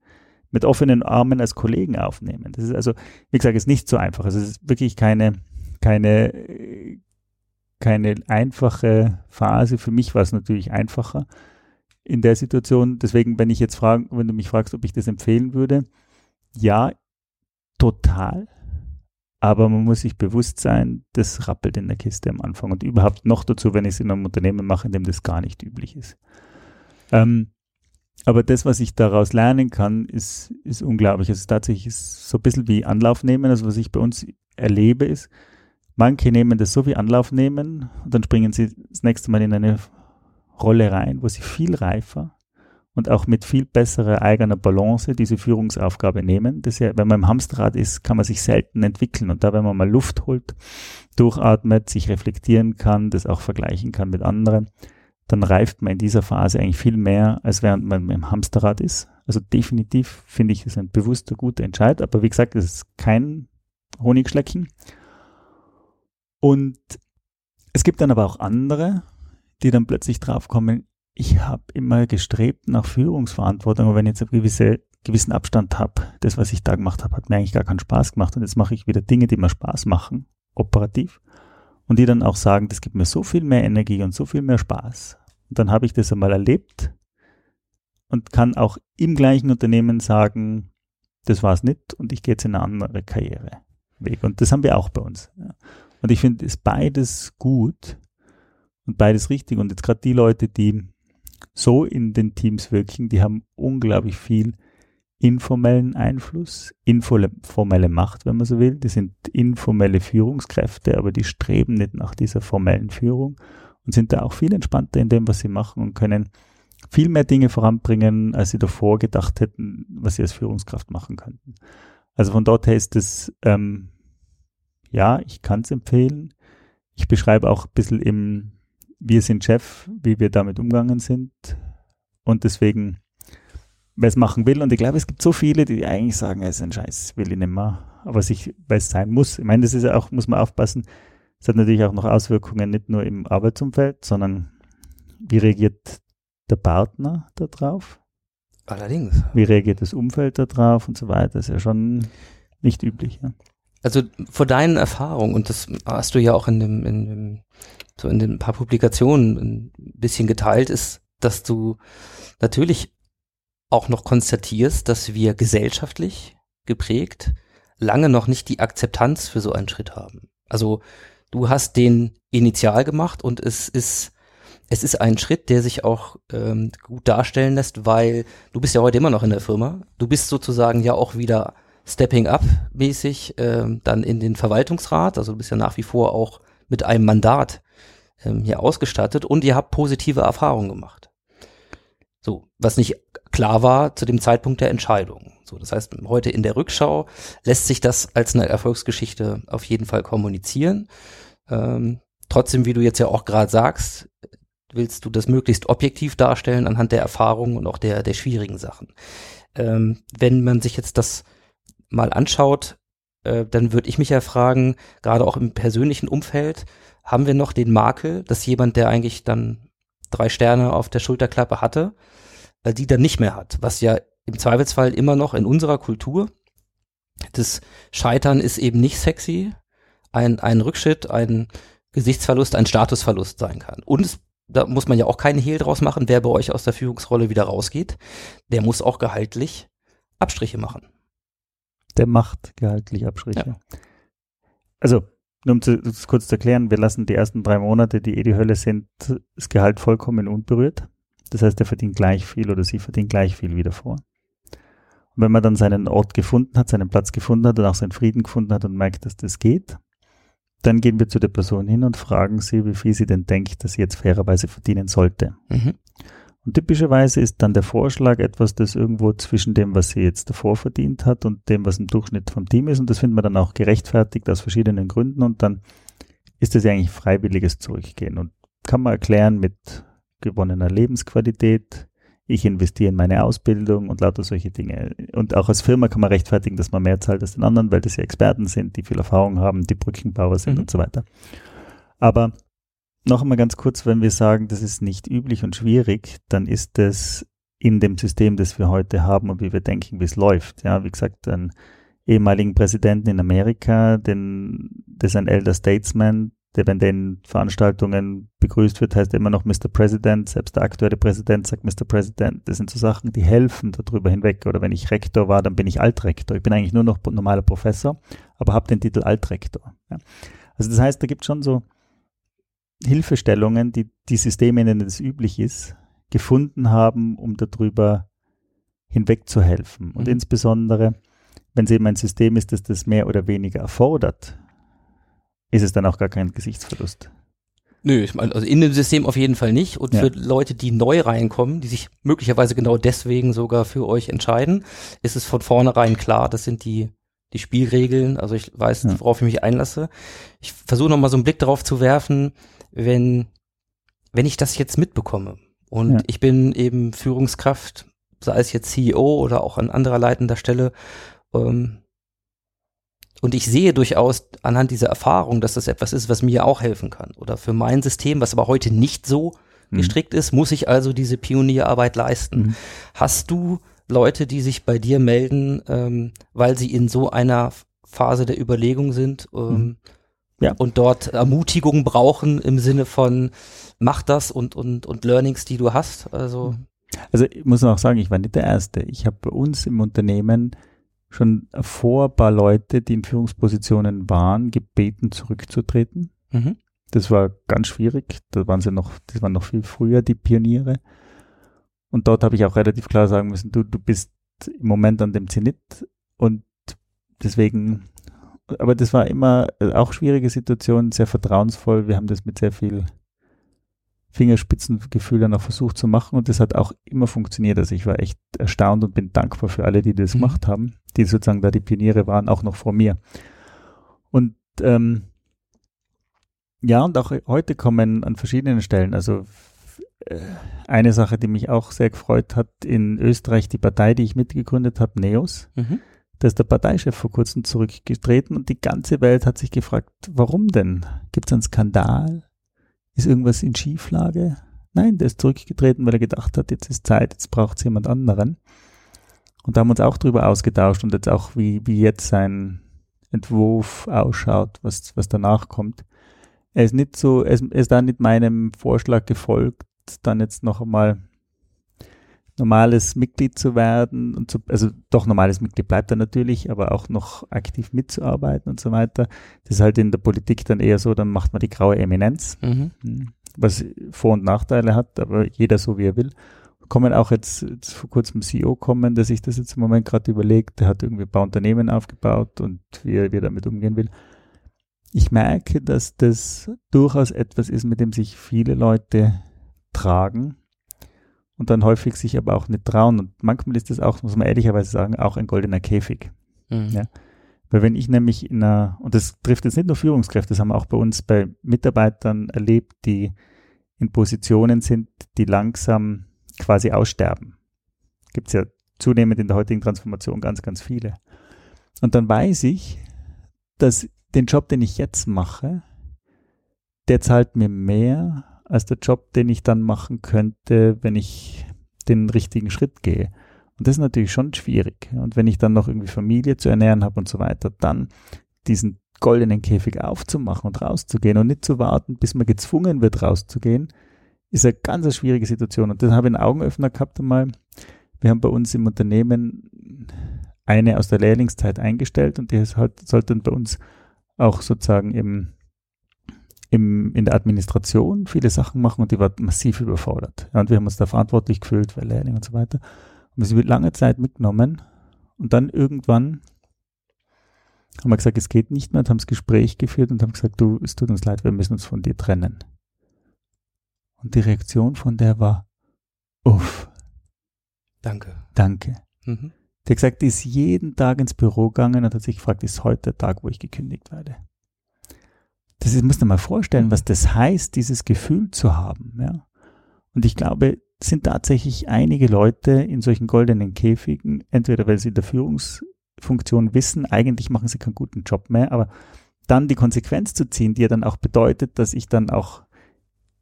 mit offenen Armen als Kollegen aufnehmen. Das ist also, wie gesagt, ist nicht so einfach. Also es ist wirklich keine, keine, äh, keine einfache Phase. Für mich war es natürlich einfacher in der Situation. Deswegen, wenn ich jetzt fragen, wenn du mich fragst, ob ich das empfehlen würde, ja, total. Aber man muss sich bewusst sein, das rappelt in der Kiste am Anfang und überhaupt noch dazu, wenn ich es in einem Unternehmen mache, in dem das gar nicht üblich ist. Ähm, aber das, was ich daraus lernen kann, ist, ist unglaublich. Es ist tatsächlich so ein bisschen wie Anlauf nehmen. Also was ich bei uns erlebe, ist, manche nehmen das so wie Anlauf nehmen und dann springen sie das nächste Mal in eine Rolle rein, wo sie viel reifer und auch mit viel besserer eigener Balance diese Führungsaufgabe nehmen. Das ja, wenn man im Hamsterrad ist, kann man sich selten entwickeln. Und da, wenn man mal Luft holt, durchatmet, sich reflektieren kann, das auch vergleichen kann mit anderen, dann reift man in dieser Phase eigentlich viel mehr, als während man im Hamsterrad ist. Also definitiv finde ich es ein bewusster, guter Entscheid. Aber wie gesagt, es ist kein Honigschlecken. Und es gibt dann aber auch andere, die dann plötzlich draufkommen, ich habe immer gestrebt nach Führungsverantwortung, aber wenn ich jetzt einen gewisse, gewissen Abstand habe, das, was ich da gemacht habe, hat mir eigentlich gar keinen Spaß gemacht und jetzt mache ich wieder Dinge, die mir Spaß machen, operativ. Und die dann auch sagen, das gibt mir so viel mehr Energie und so viel mehr Spaß. Und dann habe ich das einmal erlebt und kann auch im gleichen Unternehmen sagen, das war es nicht und ich gehe jetzt in eine andere Karriereweg. Und das haben wir auch bei uns. Und ich finde, ist beides gut und beides richtig. Und jetzt gerade die Leute, die so in den Teams wirken, die haben unglaublich viel informellen Einfluss, informelle Macht, wenn man so will. Die sind informelle Führungskräfte, aber die streben nicht nach dieser formellen Führung und sind da auch viel entspannter in dem, was sie machen und können viel mehr Dinge voranbringen, als sie davor gedacht hätten, was sie als Führungskraft machen könnten. Also von dort her ist es, ähm, ja, ich kann es empfehlen. Ich beschreibe auch ein bisschen im Wir sind Chef, wie wir damit umgegangen sind. Und deswegen, wer es machen will, und ich glaube, es gibt so viele, die eigentlich sagen, es ist ein Scheiß, will ich nicht mehr, aber sich, weil es sein muss. Ich meine, das ist ja auch, muss man aufpassen, es hat natürlich auch noch Auswirkungen nicht nur im Arbeitsumfeld, sondern wie reagiert der Partner darauf? Allerdings. Wie reagiert das Umfeld darauf und so weiter? Das ist ja schon nicht üblich. Ja. Also vor deinen Erfahrungen, und das hast du ja auch in dem, in dem, so in den paar Publikationen ein bisschen geteilt, ist, dass du natürlich auch noch konstatierst, dass wir gesellschaftlich geprägt lange noch nicht die Akzeptanz für so einen Schritt haben. Also du hast den initial gemacht und es ist es ist ein Schritt, der sich auch ähm, gut darstellen lässt, weil du bist ja heute immer noch in der Firma. Du bist sozusagen ja auch wieder Stepping Up mäßig ähm, dann in den Verwaltungsrat. Also du bist ja nach wie vor auch mit einem Mandat ähm, hier ausgestattet und ihr habt positive Erfahrungen gemacht. So, was nicht klar war zu dem Zeitpunkt der Entscheidung. So, das heißt, heute in der Rückschau lässt sich das als eine Erfolgsgeschichte auf jeden Fall kommunizieren. Ähm, trotzdem, wie du jetzt ja auch gerade sagst, willst du das möglichst objektiv darstellen anhand der Erfahrungen und auch der, der schwierigen Sachen. Ähm, wenn man sich jetzt das mal anschaut, äh, dann würde ich mich ja fragen, gerade auch im persönlichen Umfeld, haben wir noch den Makel, dass jemand, der eigentlich dann drei Sterne auf der Schulterklappe hatte, äh, die dann nicht mehr hat, was ja im Zweifelsfall immer noch in unserer Kultur das Scheitern ist eben nicht sexy, ein, ein Rückschritt, ein Gesichtsverlust, ein Statusverlust sein kann. Und es, da muss man ja auch keinen Hehl draus machen, wer bei euch aus der Führungsrolle wieder rausgeht, der muss auch gehaltlich Abstriche machen. Der macht gehaltlich Abstriche. Also, nur um zu, kurz zu erklären, wir lassen die ersten drei Monate, die eh die Hölle sind, das Gehalt vollkommen unberührt. Das heißt, er verdient gleich viel oder sie verdient gleich viel wieder vor. Und wenn man dann seinen Ort gefunden hat, seinen Platz gefunden hat und auch seinen Frieden gefunden hat und merkt, dass das geht, dann gehen wir zu der Person hin und fragen sie, wie viel sie denn denkt, dass sie jetzt fairerweise verdienen sollte. Mhm. Und typischerweise ist dann der Vorschlag etwas, das irgendwo zwischen dem, was sie jetzt davor verdient hat und dem, was im Durchschnitt vom Team ist. Und das findet man dann auch gerechtfertigt aus verschiedenen Gründen. Und dann ist das ja eigentlich freiwilliges Zurückgehen. Und kann man erklären mit gewonnener Lebensqualität, ich investiere in meine Ausbildung und lauter solche Dinge. Und auch als Firma kann man rechtfertigen, dass man mehr zahlt als den anderen, weil das ja Experten sind, die viel Erfahrung haben, die Brückenbauer sind Mhm. und so weiter. Aber noch einmal ganz kurz, wenn wir sagen, das ist nicht üblich und schwierig, dann ist das in dem System, das wir heute haben und wie wir denken, wie es läuft. Ja, wie gesagt, einen ehemaligen Präsidenten in Amerika, den, das ist ein Elder Statesman, der, wenn der in Veranstaltungen begrüßt wird, heißt er immer noch Mr. President. Selbst der aktuelle Präsident sagt Mr. President. Das sind so Sachen, die helfen darüber hinweg. Oder wenn ich Rektor war, dann bin ich Altrektor. Ich bin eigentlich nur noch normaler Professor, aber habe den Titel Altrektor. Ja. Also das heißt, da gibt es schon so Hilfestellungen, die die Systeme, in denen das üblich ist, gefunden haben, um darüber hinweg zu helfen. Und Mhm. insbesondere, wenn es eben ein System ist, das das mehr oder weniger erfordert, ist es dann auch gar kein Gesichtsverlust. Nö, ich meine, also in dem System auf jeden Fall nicht. Und Ja. für Leute, die neu reinkommen, die sich möglicherweise genau deswegen sogar für euch entscheiden, ist es von vornherein klar, das sind die, die Spielregeln. Also ich weiß, Ja. worauf ich mich einlasse. Ich versuche nochmal so einen Blick darauf zu werfen, wenn, wenn ich das jetzt mitbekomme und Ja. ich bin eben Führungskraft, sei es jetzt CEO oder auch an anderer leitender Stelle, ähm, und ich sehe durchaus anhand dieser Erfahrung, dass das etwas ist, was mir auch helfen kann. Oder für mein System, was aber heute nicht so Mhm. gestrickt ist, muss ich also diese Pionierarbeit leisten. Mhm. Hast du Leute, die sich bei dir melden, ähm, weil sie in so einer Phase der Überlegung sind ähm, Mhm. Ja. und dort Ermutigung brauchen im Sinne von mach das und, und, und Learnings, die du hast? Also Mhm. Also ich muss auch sagen, ich war nicht der Erste. Ich habe bei uns im Unternehmen schon vor ein paar Leute, die in Führungspositionen waren, gebeten, zurückzutreten. mhm. Das war ganz schwierig. Da waren sie noch, das waren noch viel früher die Pioniere. Und dort habe ich auch relativ klar sagen müssen, du, du bist im Moment an dem Zenit und deswegen, aber das war immer äh, auch schwierige Situation, sehr vertrauensvoll. Wir haben das mit sehr viel Fingerspitzengefühl dann auch versucht zu machen und das hat auch immer funktioniert. Also ich war echt erstaunt und bin dankbar für alle, die das Mhm. gemacht haben, die sozusagen da die Pioniere waren, auch noch vor mir. Und ähm, ja, und auch heute kommen an verschiedenen Stellen, also äh, eine Sache, die mich auch sehr gefreut hat, in Österreich die Partei, die ich mitgegründet habe, NEOS, Mhm. Da ist der Parteichef vor kurzem zurückgetreten und die ganze Welt hat sich gefragt, warum denn? Gibt es einen Skandal? Ist irgendwas in Schieflage? Nein, der ist zurückgetreten, weil er gedacht hat, jetzt ist Zeit, jetzt braucht es jemand anderen. Und da haben wir uns auch drüber ausgetauscht und jetzt auch, wie, wie jetzt sein Entwurf ausschaut, was, was danach kommt. Er ist nicht so, er ist, er ist da nicht meinem Vorschlag gefolgt, dann jetzt noch einmal normales Mitglied zu werden und zu, also doch normales Mitglied bleibt er natürlich, aber auch noch aktiv mitzuarbeiten und so weiter. Das ist halt in der Politik dann eher so, dann macht man die graue Eminenz, Mhm. hm, was Vor- und Nachteile hat, aber jeder so wie er will. Kommen auch jetzt, jetzt vor kurzem CEO kommen, der sich das jetzt im Moment gerade überlegt, der hat irgendwie ein paar Unternehmen aufgebaut und wie er, wie er damit umgehen will. Ich merke, dass das durchaus etwas ist, mit dem sich viele Leute tragen und dann häufig sich aber auch nicht trauen. Und manchmal ist das auch, muss man ehrlicherweise sagen, auch ein goldener Käfig. Mhm. Ja. Weil wenn ich nämlich in einer, und das trifft jetzt nicht nur Führungskräfte, das haben wir auch bei uns bei Mitarbeitern erlebt, die in Positionen sind, die langsam quasi aussterben. Gibt es ja zunehmend in der heutigen Transformation ganz, ganz viele. Und dann weiß ich, dass den Job, den ich jetzt mache, der zahlt mir mehr als der Job, den ich dann machen könnte, wenn ich den richtigen Schritt gehe. Und das ist natürlich schon schwierig. Und wenn ich dann noch irgendwie Familie zu ernähren habe und so weiter, dann diesen goldenen Käfig aufzumachen und rauszugehen und nicht zu warten, bis man gezwungen wird, rauszugehen, ist eine ganz schwierige Situation. Und das habe ich einen Augenöffner gehabt einmal. Wir haben bei uns im Unternehmen eine aus der Lehrlingszeit eingestellt und die ist halt, sollte dann bei uns auch sozusagen im, im, in der Administration viele Sachen machen und die war massiv überfordert. Ja, und wir haben uns da verantwortlich gefühlt für Lehrling und so weiter. Und sie wird lange Zeit mitgenommen und dann irgendwann haben wir gesagt, es geht nicht mehr und haben das Gespräch geführt und haben gesagt, du, es tut uns leid, wir müssen uns von dir trennen. Und die Reaktion von der war, uff, Danke. danke. Mhm. Die hat gesagt, die ist jeden Tag ins Büro gegangen und hat sich gefragt, ist heute der Tag, wo ich gekündigt werde? Das ist, muss man mal vorstellen, was das heißt, dieses Gefühl zu haben, ja. Und ich glaube, sind tatsächlich einige Leute in solchen goldenen Käfigen, entweder weil sie in der Führungsfunktion wissen, eigentlich machen sie keinen guten Job mehr, aber dann die Konsequenz zu ziehen, die ja dann auch bedeutet, dass ich dann auch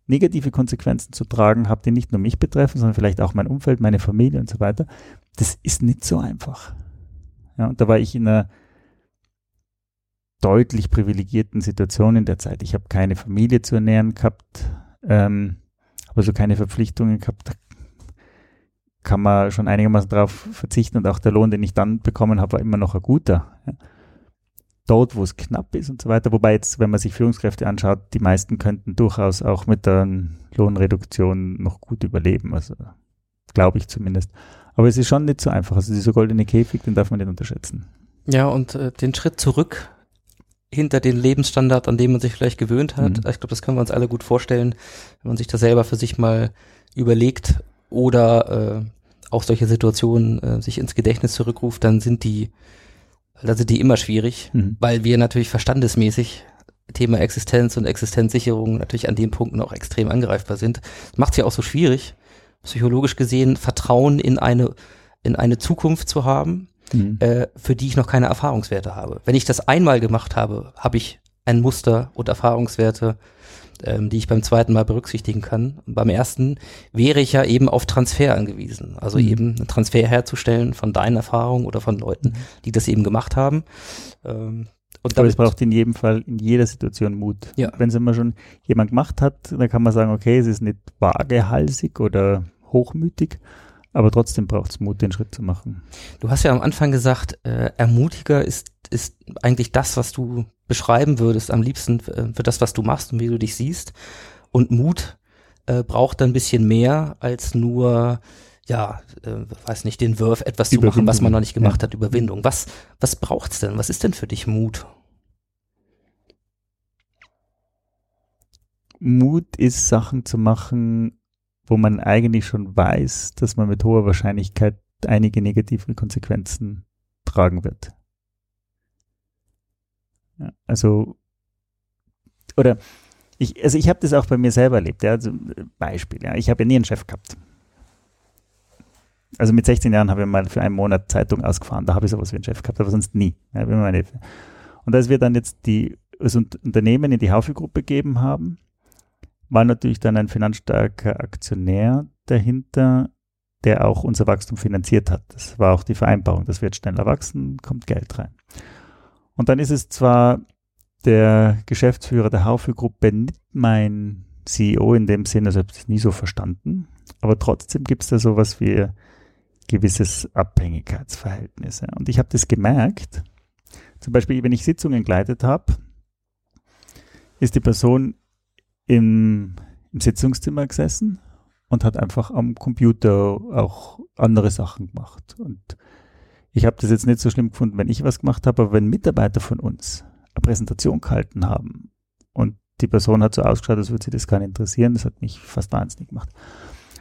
negative Konsequenzen zu tragen habe, die nicht nur mich betreffen, sondern vielleicht auch mein Umfeld, meine Familie und so weiter, das ist nicht so einfach. Ja, und da war ich in einer deutlich privilegierten Situation in der Zeit. Ich habe keine Familie zu ernähren gehabt, ähm, habe so keine Verpflichtungen gehabt. Da kann man schon einigermaßen darauf verzichten und auch der Lohn, den ich dann bekommen habe, war immer noch ein guter. Ja. Dort, wo es knapp ist und so weiter. Wobei jetzt, wenn man sich Führungskräfte anschaut, die meisten könnten durchaus auch mit der Lohnreduktion noch gut überleben. Also glaube ich zumindest. Aber es ist schon nicht so einfach. Also dieser goldene Käfig, den darf man nicht unterschätzen. Ja, und äh, den Schritt zurück hinter den Lebensstandard, an dem man sich vielleicht gewöhnt hat. Mhm. Ich glaube, das können wir uns alle gut vorstellen, wenn man sich das selber für sich mal überlegt oder äh, auch solche Situationen äh, sich ins Gedächtnis zurückruft, dann sind die, dann sind die immer schwierig, Mhm. weil wir natürlich verstandesmäßig Thema Existenz und Existenzsicherung natürlich an den Punkten auch extrem angreifbar sind. Das macht es ja auch so schwierig, psychologisch gesehen, Vertrauen in eine, in eine Zukunft zu haben, Mhm. äh, für die ich noch keine Erfahrungswerte habe. Wenn ich das einmal gemacht habe, habe ich ein Muster und Erfahrungswerte, ähm, die ich beim zweiten Mal berücksichtigen kann. Beim ersten wäre ich ja eben auf Transfer angewiesen. Also Mhm. eben einen Transfer herzustellen von deinen Erfahrungen oder von Leuten, die das eben gemacht haben. Ähm, und Aber es braucht in jedem Fall, in jeder Situation Mut. Ja. Wenn es immer schon jemand gemacht hat, dann kann man sagen, okay, es ist nicht vagehalsig oder hochmütig, aber trotzdem braucht es Mut, den Schritt zu machen. du hast ja am Anfang gesagt, äh, Ermutiger ist, ist eigentlich das, was du beschreiben würdest, am liebsten äh, für das, was du machst und wie du dich siehst. Und Mut äh, braucht ein bisschen mehr als nur, ja, äh, weiß nicht, den Wurf, etwas zu machen, was man noch nicht gemacht ja. hat, Überwindung. Was, was braucht's denn? Was ist denn für dich Mut? Mut ist, Sachen zu machen, wo man eigentlich schon weiß, dass man mit hoher Wahrscheinlichkeit einige negative Konsequenzen tragen wird. Ja, also, oder ich, also ich habe das auch bei mir selber erlebt. Ja, also Beispiel, ja, ich habe ja nie einen Chef gehabt. Also mit 16 Jahren habe ich mal für einen Monat Zeitung ausgefahren, da habe ich sowas wie einen Chef gehabt, aber sonst nie. Ja, und als wir dann jetzt die, das Unternehmen in die Haufe-Gruppe gegeben haben, war natürlich dann ein finanzstarker Aktionär dahinter, der auch unser Wachstum finanziert hat. Das war auch die Vereinbarung, das wird schneller wachsen, kommt Geld rein. Und dann ist es zwar der Geschäftsführer der Haufe-Gruppe nicht mein CEO in dem Sinne, also ich habe das nie so verstanden, aber trotzdem gibt es da sowas wie gewisses Abhängigkeitsverhältnis. ja. Und ich habe das gemerkt, zum Beispiel, wenn ich Sitzungen geleitet habe, ist die Person im, im Sitzungszimmer gesessen und hat einfach am Computer auch andere Sachen gemacht. Und ich habe das jetzt nicht so schlimm gefunden, wenn ich was gemacht habe, aber wenn Mitarbeiter von uns eine Präsentation gehalten haben und die Person hat so ausgeschaut, als würde sie das gar nicht interessieren, das hat mich fast wahnsinnig gemacht.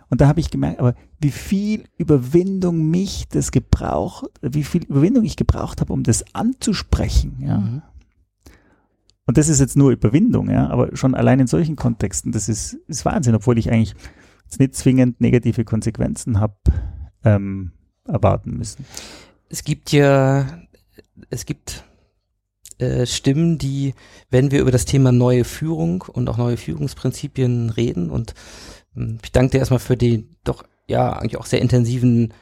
Und da habe ich gemerkt, aber wie viel Überwindung mich das gebraucht, wie viel Überwindung ich gebraucht habe, um das anzusprechen, ja. Mhm. Und das ist jetzt nur Überwindung, ja, aber schon allein in solchen Kontexten, das ist, ist Wahnsinn, obwohl ich eigentlich jetzt nicht zwingend negative Konsequenzen habe ähm, erwarten müssen. Es gibt ja, es gibt, äh, Stimmen, die, wenn wir über das Thema neue Führung und auch neue Führungsprinzipien reden und ähm, ich danke dir erstmal für den doch ja eigentlich auch sehr intensiven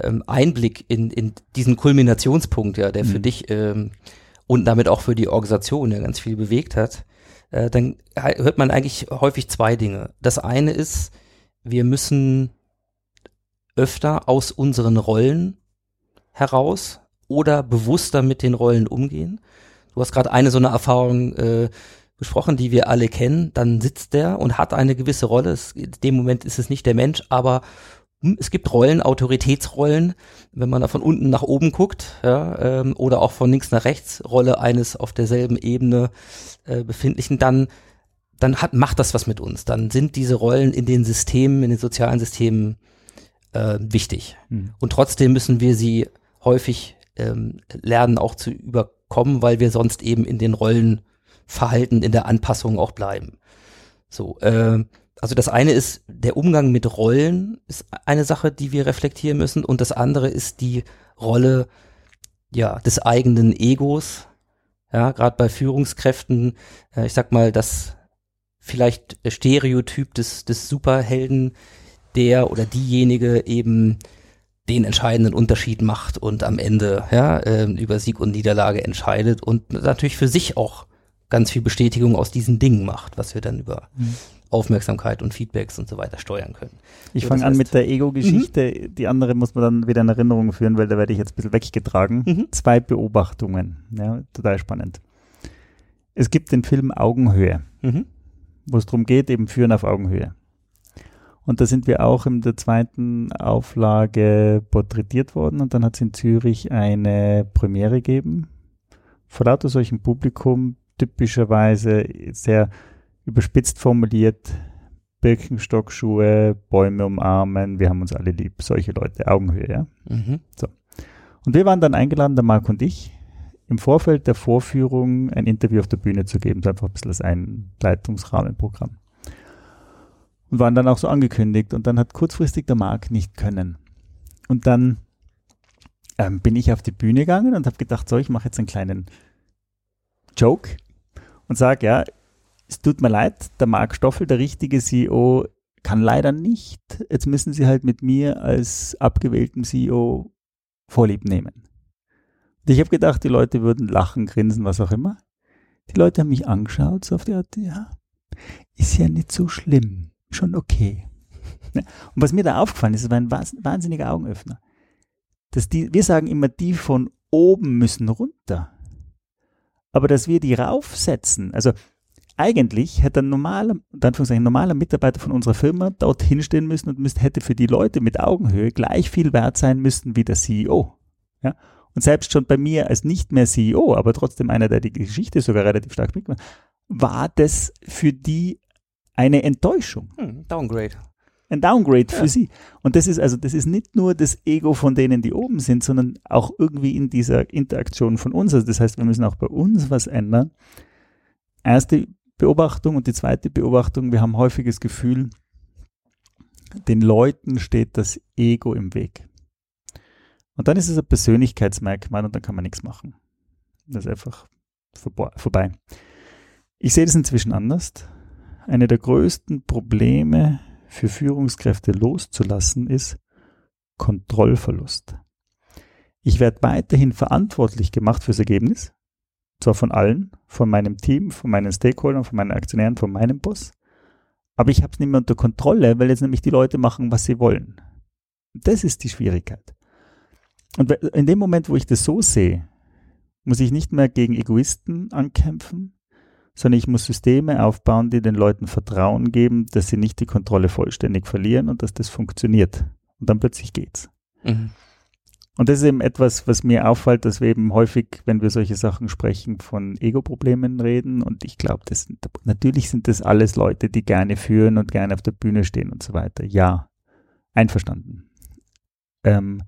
ähm, Einblick in, in diesen Kulminationspunkt, ja, der für Mhm. dich ähm, und damit auch für die Organisation ja ganz viel bewegt hat, äh, dann hört man eigentlich häufig zwei Dinge. Das eine ist, wir müssen öfter aus unseren Rollen heraus oder bewusster mit den Rollen umgehen. Du hast gerade eine so eine Erfahrung äh, besprochen, die wir alle kennen. Dann sitzt der und hat eine gewisse Rolle. Es, in dem Moment ist es nicht der Mensch, aber es gibt Rollen, Autoritätsrollen, wenn man da von unten nach oben guckt, ja, ähm, oder auch von links nach rechts, Rolle eines auf derselben Ebene äh, befindlichen, dann dann hat, macht das was mit uns. Dann sind diese Rollen in den Systemen, in den sozialen Systemen äh, wichtig. Mhm. Und trotzdem müssen wir sie häufig ähm, lernen auch zu überkommen, weil wir sonst eben in den Rollenverhalten, in der Anpassung auch bleiben. So, äh, also das eine ist, der Umgang mit Rollen ist eine Sache, die wir reflektieren müssen und das andere ist die Rolle ja, des eigenen Egos. Ja, gerade bei Führungskräften, äh, ich sag mal, das vielleicht Stereotyp des, des Superhelden, der oder diejenige eben den entscheidenden Unterschied macht und am Ende ja, ähm, über Sieg und Niederlage entscheidet und natürlich für sich auch ganz viel Bestätigung aus diesen Dingen macht, was wir dann über Mhm. Aufmerksamkeit und Feedbacks und so weiter steuern können. Ich So, fange an mit der Ego-Geschichte. Die andere muss man dann wieder in Erinnerung führen, weil da werde ich jetzt ein bisschen weggetragen. Mhm. Zwei Beobachtungen. Ja, total spannend. Es gibt den Film Augenhöhe, Mhm. wo es darum geht, eben Führen auf Augenhöhe. Und da sind wir auch in der zweiten Auflage porträtiert worden und dann hat es in Zürich eine Premiere gegeben. Vor lauter solchem Publikum, typischerweise sehr überspitzt formuliert, Birkenstockschuhe, Bäume umarmen, wir haben uns alle lieb, solche Leute, Augenhöhe, ja. Mhm. Und wir waren dann eingeladen, der Marc und ich, im Vorfeld der Vorführung ein Interview auf der Bühne zu geben, so einfach ein bisschen als Einleitungsrahmenprogramm. Und waren dann auch so angekündigt und dann hat kurzfristig der Marc nicht können. Und dann ähm, bin ich auf die Bühne gegangen und habe gedacht, so, ich mache jetzt einen kleinen Joke und sage, ja, es tut mir leid, der Marc Stoffel, der richtige CEO, kann leider nicht. Jetzt müssen Sie halt mit mir als abgewähltem CEO Vorlieb nehmen. Und ich habe gedacht, die Leute würden lachen, grinsen, was auch immer. Die Leute haben mich angeschaut, so auf die Art, ja, ist ja nicht so schlimm, schon okay. Und was mir da aufgefallen ist, es war ein wahns- wahnsinniger Augenöffner. Dass die, wir sagen immer, die von oben müssen runter. Aber dass wir die raufsetzen, also eigentlich hätte ein normaler, ein normaler Mitarbeiter von unserer Firma dort hinstehen müssen und müsste, hätte für die Leute mit Augenhöhe gleich viel wert sein müssen wie der CEO. Ja? Und selbst schon bei mir als nicht mehr CEO, aber trotzdem einer, der die Geschichte sogar relativ stark mitgemacht hat, war das für die eine Enttäuschung Hm, Downgrade. ein Downgrade Ja. für sie. Und das ist also, das ist nicht nur das Ego von denen, die oben sind, sondern auch irgendwie in dieser Interaktion von uns. Also das heißt, wir müssen auch bei uns was ändern. Erste Beobachtung und die zweite Beobachtung, wir haben häufig das Gefühl, den Leuten steht das Ego im Weg. Und dann ist es ein Persönlichkeitsmerkmal und dann kann man nichts machen. Das ist einfach vorbei. Ich sehe das inzwischen anders. Eine der größten Probleme für Führungskräfte loszulassen, ist Kontrollverlust. Ich werde weiterhin verantwortlich gemacht fürs Ergebnis, zwar von allen, von meinem Team, von meinen Stakeholdern, von meinen Aktionären, von meinem Boss, aber ich habe es nicht mehr unter Kontrolle, weil jetzt nämlich die Leute machen, was sie wollen. Das ist die Schwierigkeit. Und in dem Moment, wo ich das so sehe, muss ich nicht mehr gegen Egoisten ankämpfen, sondern ich muss Systeme aufbauen, die den Leuten Vertrauen geben, dass sie nicht die Kontrolle vollständig verlieren und dass das funktioniert. Und dann plötzlich geht's. Mhm. Und das ist eben etwas, was mir auffällt, dass wir eben häufig, wenn wir solche Sachen sprechen, von Ego-Problemen reden. Und ich glaube, das sind, natürlich sind das alles Leute, die gerne führen und gerne auf der Bühne stehen und so weiter. Ja, einverstanden. Ähm,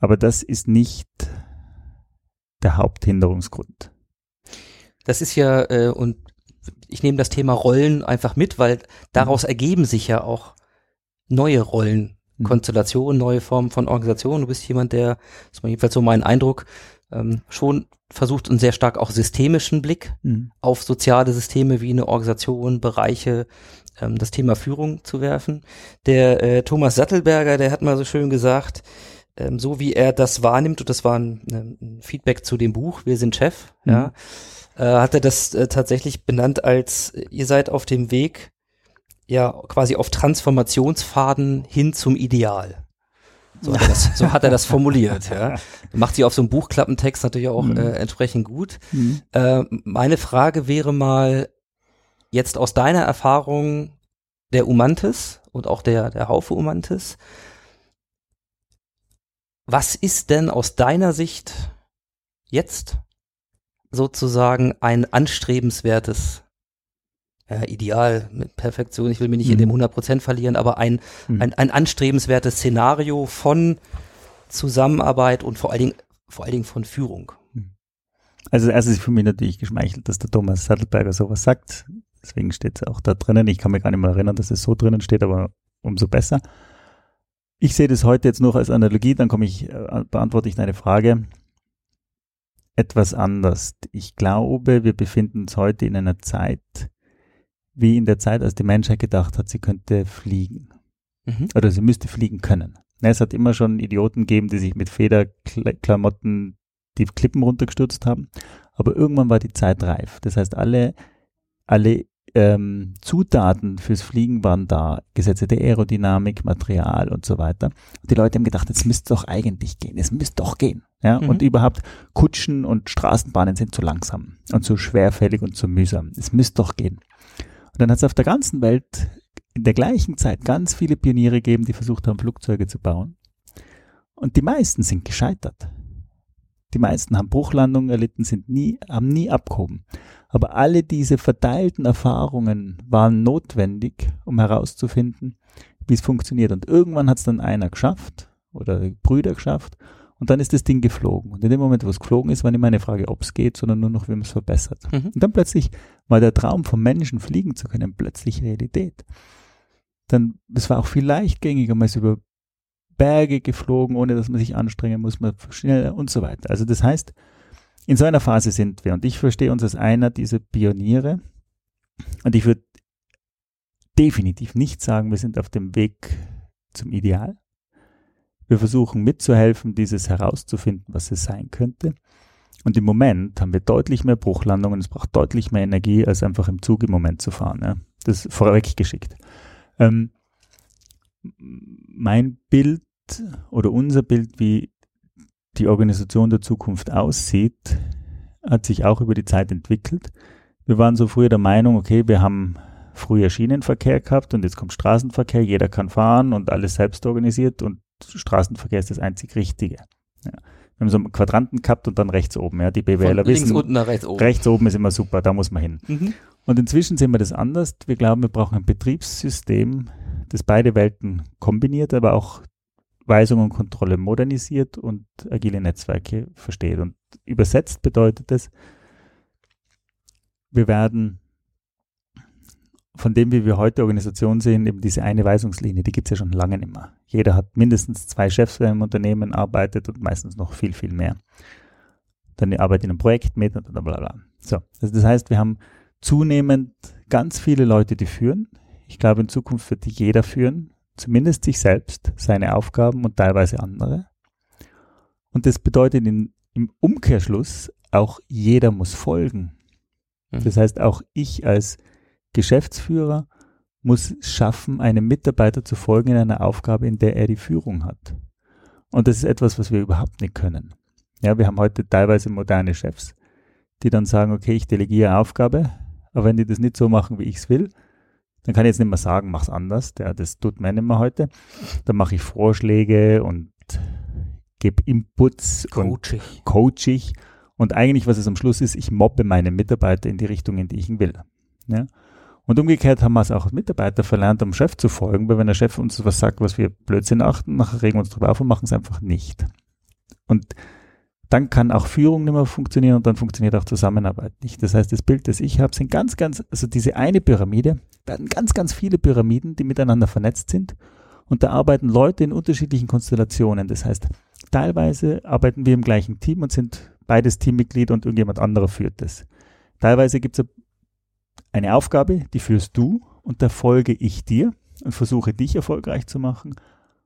aber das ist nicht der Haupthinderungsgrund. Das ist ja, äh, und ich nehme das Thema Rollen einfach mit, weil daraus ergeben sich ja auch neue Rollen. Konstellationen, neue Formen von Organisationen. Du bist jemand, der, das war jedenfalls so mein Eindruck, ähm, schon versucht, einen sehr stark auch systemischen Blick Mhm. auf soziale Systeme wie eine Organisation, Bereiche, ähm, das Thema Führung zu werfen. Der äh, Thomas Sattelberger, der hat mal so schön gesagt, ähm, so wie er das wahrnimmt, und das war ein, ein Feedback zu dem Buch, Wir sind Chef, Mhm. ja, äh, hat er das äh, tatsächlich benannt als, äh, ihr seid auf dem Weg, ja, quasi auf Transformationsfaden hin zum Ideal. So hat er das, so hat er das formuliert, ja. Macht sie auf so einem Buchklappentext natürlich auch Mhm. äh, entsprechend gut. Mhm. Äh, meine Frage wäre mal jetzt aus deiner Erfahrung der Umantis und auch der, der Haufe Umantis. Was ist denn aus deiner Sicht jetzt sozusagen ein anstrebenswertes ja, Ideal mit Perfektion? Ich will mich nicht in Mhm. dem 100% verlieren, aber ein, Mhm. ein, ein anstrebenswertes Szenario von Zusammenarbeit und vor allen Dingen, vor allen Dingen von Führung. Also erstes ist für mich natürlich geschmeichelt, dass der Thomas Sattelberger sowas sagt. Deswegen steht es auch da drinnen. Ich kann mich gar nicht mehr erinnern, dass es so drinnen steht, aber umso besser. Ich sehe das heute jetzt noch als Analogie, dann komme ich, äh, beantworte ich deine Frage etwas anders. Ich glaube, wir befinden uns heute in einer Zeit, wie in der Zeit, als die Menschheit gedacht hat, sie könnte fliegen. Mhm. Oder sie müsste fliegen können. Ne, Es hat immer schon Idioten gegeben, die sich mit Federklamotten die Klippen runtergestürzt haben. Aber irgendwann war die Zeit reif. Das heißt, alle, alle ähm, Zutaten fürs Fliegen waren da. Gesetze der Aerodynamik, Material und so weiter. Und die Leute haben gedacht, es müsste doch eigentlich gehen. Es müsste doch gehen. Ja? Mhm. Und überhaupt Kutschen und Straßenbahnen sind zu langsam und zu schwerfällig und zu mühsam. Es müsste doch gehen. Und dann hat es auf der ganzen Welt in der gleichen Zeit ganz viele Pioniere gegeben, die versucht haben, Flugzeuge zu bauen. Und die meisten sind gescheitert. Die meisten haben Bruchlandungen erlitten, sind nie, haben nie abgehoben. Aber alle diese verteilten Erfahrungen waren notwendig, um herauszufinden, wie es funktioniert. Und irgendwann hat es dann einer geschafft oder Brüder geschafft und dann ist das Ding geflogen. Und in dem Moment, wo es geflogen ist, war nicht mehr eine Frage, ob es geht, sondern nur noch, wie man es verbessert. Mhm. Und dann plötzlich war der Traum vom Menschen fliegen zu können plötzlich Realität. Dann, es war auch viel leichtgängiger, man ist über Berge geflogen, ohne dass man sich anstrengen muss, man schneller und so weiter. Also das heißt, in so einer Phase sind wir und ich verstehe uns als einer dieser Pioniere und ich würde definitiv nicht sagen, wir sind auf dem Weg zum Ideal. Wir versuchen mitzuhelfen, dieses herauszufinden, was es sein könnte. Und im Moment haben wir deutlich mehr Bruchlandungen, es braucht deutlich mehr Energie, als einfach im Zug im Moment zu fahren. Ja. Das ist vorweggeschickt. Ähm, mein Bild oder unser Bild, wie die Organisation der Zukunft aussieht, hat sich auch über die Zeit entwickelt. Wir waren so früher der Meinung, okay, wir haben früher Schienenverkehr gehabt und jetzt kommt Straßenverkehr, jeder kann fahren und alles selbst organisiert und Straßenverkehr ist das einzig Richtige. Ja. Wir haben so einen Quadranten gehabt und dann rechts oben. Ja, die Von BWLer links wissen, unten nach rechts oben. rechts oben ist immer super, da muss man hin. Mhm. Und inzwischen sehen wir das anders. Wir glauben, wir brauchen ein Betriebssystem, das beide Welten kombiniert, aber auch Weisung und Kontrolle modernisiert und agile Netzwerke versteht. Und übersetzt bedeutet es, wir werden von dem, wie wir heute Organisationen sehen, eben diese eine Weisungslinie, die gibt es ja schon lange nicht mehr. Jeder hat mindestens zwei Chefs, wer im Unternehmen arbeitet und meistens noch viel, viel mehr. Dann die Arbeit in einem Projekt mit und bla bla bla. So, also das heißt, wir haben zunehmend ganz viele Leute, die führen. Ich glaube, in Zukunft wird jeder führen, zumindest sich selbst, seine Aufgaben und teilweise andere. Und das bedeutet in, im Umkehrschluss auch jeder muss folgen. Mhm. Das heißt, auch ich als Geschäftsführer muss es schaffen, einem Mitarbeiter zu folgen in einer Aufgabe, in der er die Führung hat. Und das ist etwas, was wir überhaupt nicht können. Ja, wir haben heute teilweise moderne Chefs, die dann sagen, okay, ich delegiere eine Aufgabe, aber wenn die das nicht so machen, wie ich es will, dann kann ich jetzt nicht mehr sagen, mach's anders. Ja, das tut man nicht mehr heute. Dann mache ich Vorschläge und gebe Inputs und Coaching. coach ich. Und eigentlich, was es am Schluss ist, ich mobbe meine Mitarbeiter in die Richtung, in die ich ihn will. Ja? Und umgekehrt haben wir es auch als Mitarbeiter verlernt, am Chef zu folgen, weil wenn der Chef uns was sagt, was wir Blödsinn achten, nachher regen wir uns drüber auf und machen es einfach nicht. Und dann kann auch Führung nicht mehr funktionieren und dann funktioniert auch Zusammenarbeit nicht. Das heißt, das Bild, das ich habe, sind ganz, ganz, also diese eine Pyramide, werden ganz, ganz viele Pyramiden, die miteinander vernetzt sind. Und da arbeiten Leute in unterschiedlichen Konstellationen. Das heißt, teilweise arbeiten wir im gleichen Team und sind beides Teammitglieder und irgendjemand anderer führt das. Teilweise gibt es eine Aufgabe, die führst du und da folge ich dir und versuche dich erfolgreich zu machen.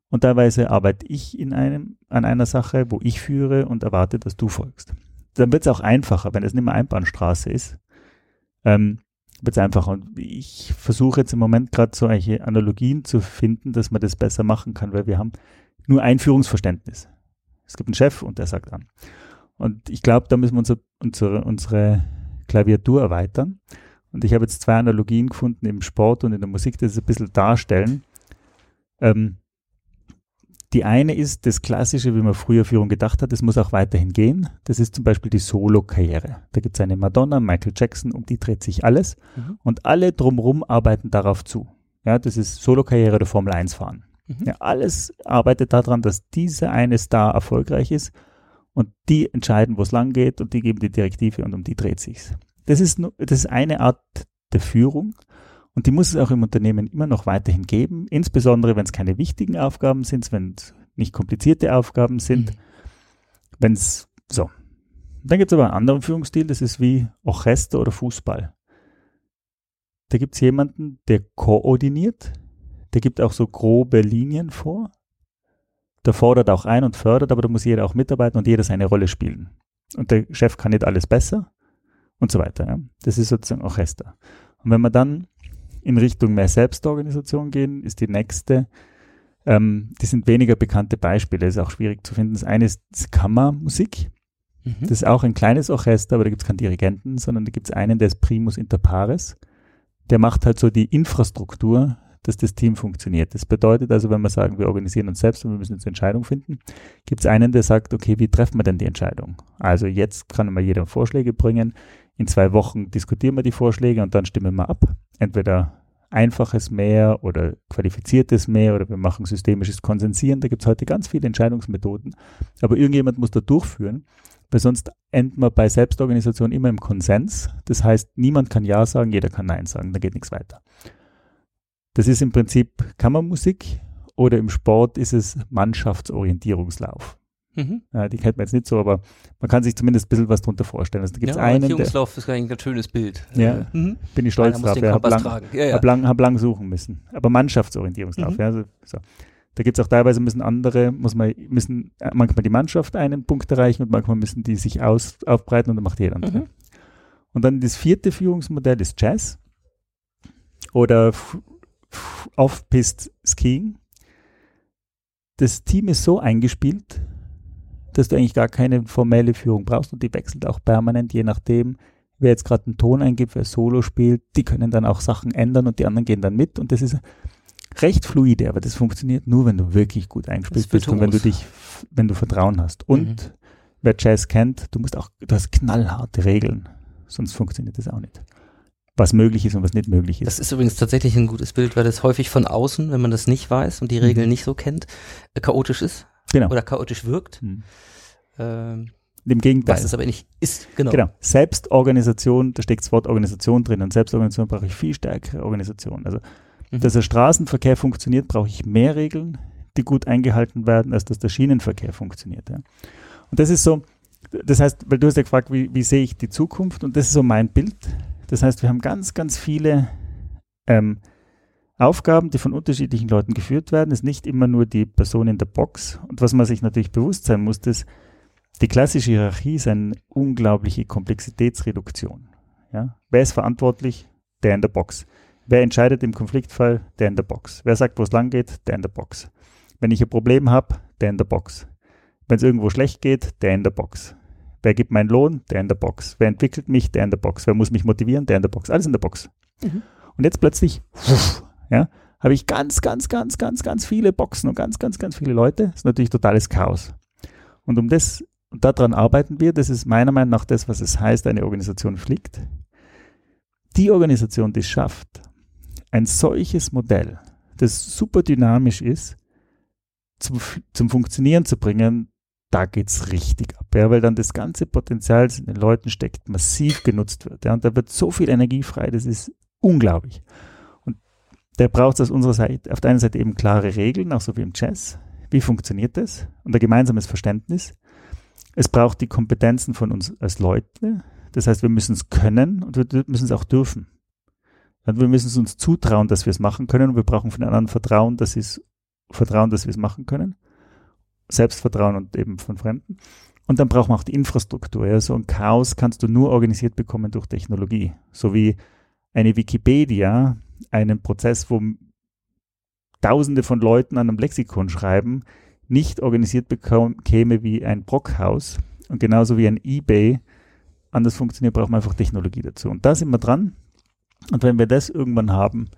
Und teilweise arbeite ich in einem, an einer Sache, wo ich führe und erwarte, dass du folgst. Dann wird es auch einfacher, wenn es nicht mehr Einbahnstraße ist. Ähm, wird es einfacher. Und ich versuche jetzt im Moment gerade solche Analogien zu finden, dass man das besser machen kann, weil wir haben nur ein Führungsverständnis. Es gibt einen Chef und der sagt an. Und ich glaube, da müssen wir unsere, unsere, unsere Klaviatur erweitern. Und ich habe jetzt zwei Analogien gefunden im Sport und in der Musik, die das ein bisschen darstellen. Ähm, die eine ist das Klassische, wie man früher Führung gedacht hat, das muss auch weiterhin gehen. Das ist zum Beispiel die Solo-Karriere. Da gibt es eine Madonna, Michael Jackson, um die dreht sich alles. Mhm. Und alle drumherum arbeiten darauf zu. Ja, das ist Solo-Karriere oder Formel 1 fahren. Mhm. Ja, alles arbeitet daran, dass dieser eine Star erfolgreich ist und die entscheiden, wo es lang geht und die geben die Direktive und um die dreht sich's. Das ist, das ist eine Art der Führung und die muss es auch im Unternehmen immer noch weiterhin geben, insbesondere wenn es keine wichtigen Aufgaben sind, wenn es nicht komplizierte Aufgaben sind, mhm. wenn es so. Dann gibt es aber einen anderen Führungsstil, das ist wie Orchester oder Fußball. Da gibt es jemanden, der koordiniert, der gibt auch so grobe Linien vor, der fordert auch ein und fördert, aber da muss jeder auch mitarbeiten und jeder seine Rolle spielen. Und der Chef kann nicht alles besser und so weiter. Ja. Das ist sozusagen Orchester. Und wenn wir dann in Richtung mehr Selbstorganisation gehen, ist die nächste, ähm, die sind weniger bekannte Beispiele, ist auch schwierig zu finden. Das eine ist Kammermusik. Mhm. Das ist auch ein kleines Orchester, aber da gibt es keinen Dirigenten, sondern da gibt es einen, der ist Primus inter pares. Der macht halt so die Infrastruktur, dass das Team funktioniert. Das bedeutet also, wenn wir sagen, wir organisieren uns selbst und wir müssen jetzt Entscheidung finden, gibt es einen, der sagt, okay, wie treffen wir denn die Entscheidung? Also jetzt kann mal jeder Vorschläge bringen. In zwei Wochen diskutieren wir die Vorschläge und dann stimmen wir ab. Entweder einfaches mehr oder qualifiziertes mehr oder wir machen systemisches Konsensieren. Da gibt es heute ganz viele Entscheidungsmethoden. Aber irgendjemand muss da durchführen, weil sonst enden wir bei Selbstorganisation immer im Konsens. Das heißt, niemand kann Ja sagen, jeder kann Nein sagen, da geht nichts weiter. Das ist im Prinzip Kammermusik oder im Sport ist es Mannschaftsorientierungslauf. Mhm. Ja, die kennt man jetzt nicht so, aber man kann sich zumindest ein bisschen was darunter vorstellen. Also, da gibt's ja, einen, Orientierungslauf ist eigentlich ein schönes Bild. Ja, mhm. bin ich stolz drauf. Ja, habe lang, ja, ja. hab lang, hab lang suchen müssen. Aber Mannschaftsorientierungslauf, mhm. ja, so, so. Da gibt es auch teilweise müssen andere, muss man, müssen äh, manchmal die Mannschaft einen Punkt erreichen und manchmal müssen die sich aus, aufbreiten und dann macht jeder andere. Mhm. Und dann das vierte Führungsmodell ist Jazz oder Off-Pist Skiing. Das Team ist so eingespielt, dass du eigentlich gar keine formelle Führung brauchst und die wechselt auch permanent, je nachdem, wer jetzt gerade einen Ton eingibt, wer Solo spielt, die können dann auch Sachen ändern und die anderen gehen dann mit und das ist recht fluide, aber das funktioniert nur, wenn du wirklich gut eingespielt bist und wenn du dich, wenn du Vertrauen hast. Und mhm. wer Jazz kennt, du musst auch, du hast knallharte Regeln, sonst funktioniert das auch nicht was möglich ist und was nicht möglich ist. Das ist übrigens tatsächlich ein gutes Bild, weil das häufig von außen, wenn man das nicht weiß und die Regeln mhm. nicht so kennt, äh, chaotisch ist. Genau. Oder chaotisch wirkt. Mhm. Ähm, Im Gegenteil. Was es aber nicht ist, genau. Genau. Selbstorganisation, da steckt das Wort Organisation drin und Selbstorganisation brauche ich viel stärkere Organisation. Also, mhm. dass der Straßenverkehr funktioniert, brauche ich mehr Regeln, die gut eingehalten werden, als dass der Schienenverkehr funktioniert. Ja. Und das ist so, das heißt, weil du hast ja gefragt, wie, wie sehe ich die Zukunft und das ist so mein Bild. Das heißt, wir haben ganz, ganz viele ähm, Aufgaben, die von unterschiedlichen Leuten geführt werden. Ist nicht immer nur die Person in der Box. Und was man sich natürlich bewusst sein muss, ist, die klassische Hierarchie ist eine unglaubliche Komplexitätsreduktion. Ja? Wer ist verantwortlich? Der in der Box. Wer entscheidet im Konfliktfall? Der in der Box. Wer sagt, wo es lang geht? Der in der Box. Wenn ich ein Problem habe, der in der Box. Wenn es irgendwo schlecht geht, der in der Box. Wer gibt meinen Lohn? Der in der Box. Wer entwickelt mich? Der in der Box. Wer muss mich motivieren? Der in der Box. Alles in der Box. Mhm. Und jetzt plötzlich, ja, habe ich ganz, ganz, ganz, ganz, ganz viele Boxen und ganz, ganz, ganz viele Leute. Das ist natürlich totales Chaos. Und um das, und daran arbeiten wir, das ist meiner Meinung nach das, was es heißt, eine Organisation fliegt. Die Organisation, die es schafft, ein solches Modell, das super dynamisch ist, zum, zum Funktionieren zu bringen, da geht's richtig ab, ja, weil dann das ganze Potenzial, das in den Leuten steckt, massiv genutzt wird. Ja, und da wird so viel Energie frei, das ist unglaublich. Und da braucht es aus unserer Seite, auf der einen Seite eben klare Regeln, auch so wie im Jazz. Wie funktioniert das? Und ein gemeinsames Verständnis. Es braucht die Kompetenzen von uns als Leute. Das heißt, wir müssen es können und wir müssen es auch dürfen. Wir müssen es uns zutrauen, dass wir es machen können und wir brauchen von den anderen Vertrauen, dass sie es Vertrauen, dass wir es machen können. Selbstvertrauen und eben von Fremden. Und dann brauchen wir auch die Infrastruktur. Ja. So ein Chaos kannst du nur organisiert bekommen durch Technologie. So wie eine Wikipedia einen Prozess, wo Tausende von Leuten an einem Lexikon schreiben, nicht organisiert bekäme wie ein Brockhaus und genauso wie ein eBay anders funktioniert, brauchen wir einfach Technologie dazu. Und da sind wir dran. Und wenn wir das irgendwann haben,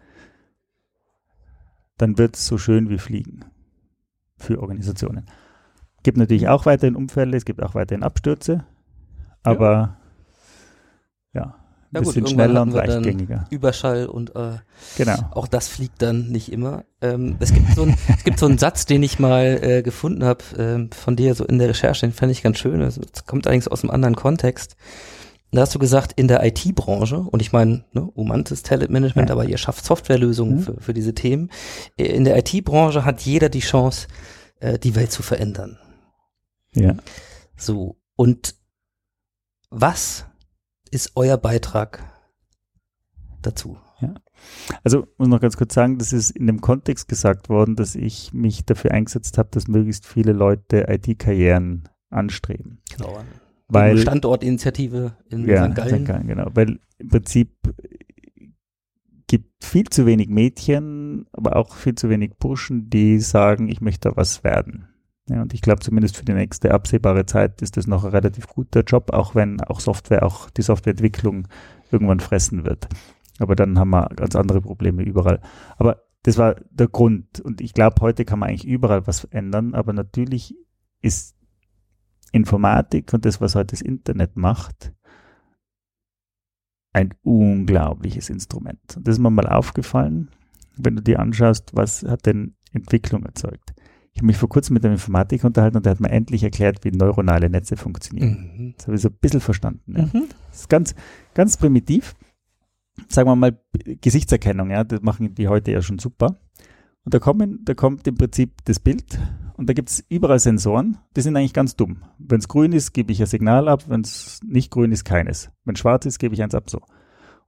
dann wird es so schön wie Fliegen für Organisationen. Es gibt natürlich auch weiterhin Unfälle, es gibt auch weiterhin Abstürze, aber ja, ja ein ja, bisschen gut, schneller und leichtgängiger. Überschall und äh, genau. auch das fliegt dann nicht immer. Ähm, es, gibt so ein, es gibt so einen Satz, den ich mal äh, gefunden habe äh, von dir so in der Recherche, den fand ich ganz schön. Das kommt allerdings aus einem anderen Kontext. Da hast du gesagt, in der IT-Branche, und ich meine, ne, Umantis Talent Management, ja. aber ihr schafft Softwarelösungen mhm. für, für diese Themen. In der IT-Branche hat jeder die Chance, äh, die Welt zu verändern. Ja. So. Und was ist euer Beitrag dazu? Ja. Also muss noch ganz kurz sagen, das ist in dem Kontext gesagt worden, dass ich mich dafür eingesetzt habe, dass möglichst viele Leute IT-Karrieren anstreben. Genau. Weil, Standortinitiative in ja, St. Gallen. St. Gallen. Genau, weil im Prinzip gibt viel zu wenig Mädchen, aber auch viel zu wenig Burschen, die sagen, ich möchte was werden. Ja, und ich glaube, zumindest für die nächste absehbare Zeit ist das noch ein relativ guter Job, auch wenn auch Software, auch die Softwareentwicklung irgendwann fressen wird. Aber dann haben wir ganz andere Probleme überall. Aber das war der Grund. Und ich glaube, heute kann man eigentlich überall was ändern. Aber natürlich ist Informatik und das, was heute das Internet macht, ein unglaubliches Instrument. Und das ist mir mal aufgefallen, wenn du dir anschaust, was hat denn Entwicklung erzeugt. Ich habe mich vor kurzem mit einem Informatiker unterhalten und der hat mir endlich erklärt, wie neuronale Netze funktionieren. Mhm. Das habe ich so ein bisschen verstanden. Ja. Mhm. Das ist ganz, ganz primitiv. Sagen wir mal Gesichtserkennung, ja, das machen die heute ja schon super. Und da kommen, da kommt im Prinzip das Bild und da gibt es überall Sensoren, die sind eigentlich ganz dumm. Wenn es grün ist, gebe ich ein Signal ab, wenn es nicht grün ist, keines. Wenn schwarz ist, gebe ich eins ab so.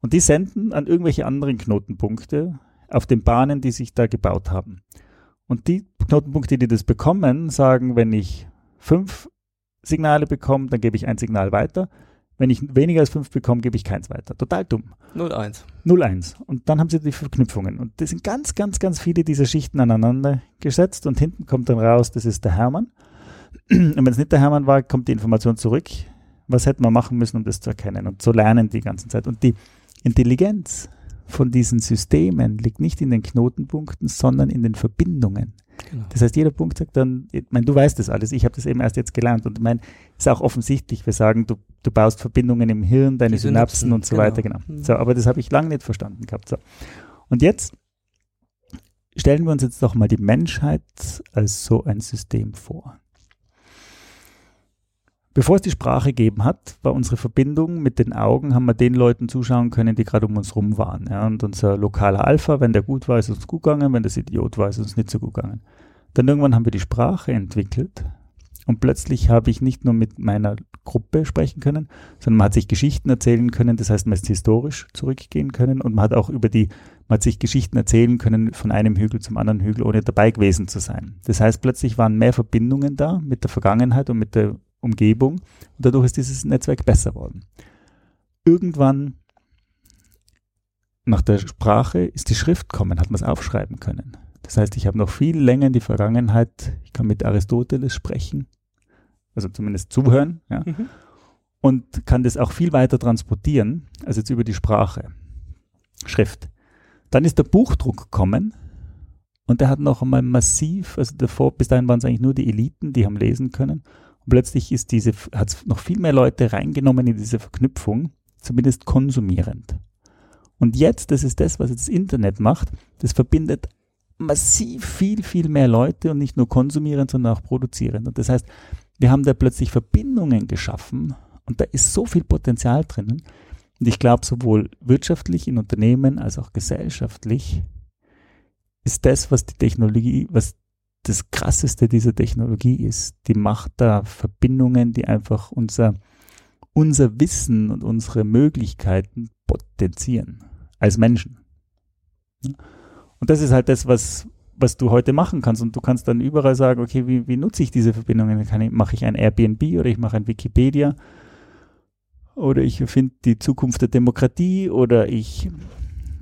Und die senden an irgendwelche anderen Knotenpunkte auf den Bahnen, die sich da gebaut haben. Und die Knotenpunkte, die das bekommen, sagen, wenn ich fünf Signale bekomme, dann gebe ich ein Signal weiter. Wenn ich weniger als fünf bekomme, gebe ich keins weiter. Total dumm. 0-1. 0-1. Und dann haben sie die Verknüpfungen. Und das sind ganz, ganz, ganz viele dieser Schichten aneinander gesetzt. Und hinten kommt dann raus, das ist der Hermann. Und wenn es nicht der Hermann war, kommt die Information zurück. Was hätten wir machen müssen, um das zu erkennen? Und so lernen die ganze Zeit. Und die Intelligenz von diesen Systemen liegt nicht in den Knotenpunkten, sondern in den Verbindungen. Genau. Das heißt, jeder Punkt sagt dann, ich meine, du weißt das alles, ich habe das eben erst jetzt gelernt und ich meine, ist auch offensichtlich, wir sagen, du, du baust Verbindungen im Hirn, deine Synapsen, Synapsen und so genau. weiter, genau. Mhm. So, aber das habe ich lange nicht verstanden gehabt. So. Und jetzt stellen wir uns jetzt doch mal die Menschheit als so ein System vor. Bevor es die Sprache gegeben hat, war unsere Verbindung mit den Augen, haben wir den Leuten zuschauen können, die gerade um uns rum waren. Ja. Und unser lokaler Alpha, wenn der gut war, ist uns gut gegangen, wenn das Idiot war, ist uns nicht so gut gegangen. Dann irgendwann haben wir die Sprache entwickelt und plötzlich habe ich nicht nur mit meiner Gruppe sprechen können, sondern man hat sich Geschichten erzählen können, das heißt, man ist historisch zurückgehen können und man hat auch über die, man hat sich Geschichten erzählen können von einem Hügel zum anderen Hügel, ohne dabei gewesen zu sein. Das heißt, plötzlich waren mehr Verbindungen da mit der Vergangenheit und mit der Umgebung. Und dadurch ist dieses Netzwerk besser worden. Irgendwann nach der Sprache ist die Schrift kommen, hat man es aufschreiben können. Das heißt, ich habe noch viel länger in die Vergangenheit, ich kann mit Aristoteles sprechen, also zumindest zuhören, ja, mhm. und kann das auch viel weiter transportieren, als jetzt über die Sprache, Schrift. Dann ist der Buchdruck gekommen und der hat noch einmal massiv, also davor, bis dahin waren es eigentlich nur die Eliten, die haben lesen können. Und plötzlich ist diese, hat es noch viel mehr Leute reingenommen in diese Verknüpfung, zumindest konsumierend. Und jetzt, das ist das, was jetzt das Internet macht, das verbindet massiv viel, viel mehr Leute und nicht nur konsumierend, sondern auch produzierend. Und das heißt, wir haben da plötzlich Verbindungen geschaffen und da ist so viel Potenzial drinnen. Und ich glaube, sowohl wirtschaftlich in Unternehmen als auch gesellschaftlich ist das, was die Technologie, was das Krasseste dieser Technologie ist. Die macht da Verbindungen, die einfach unser, unser Wissen und unsere Möglichkeiten potenzieren. Als Menschen. Und das ist halt das, was, was du heute machen kannst. Und du kannst dann überall sagen, okay, wie, wie nutze ich diese Verbindungen? Ich, mache ich ein Airbnb oder ich mache ein Wikipedia? Oder ich finde die Zukunft der Demokratie oder ich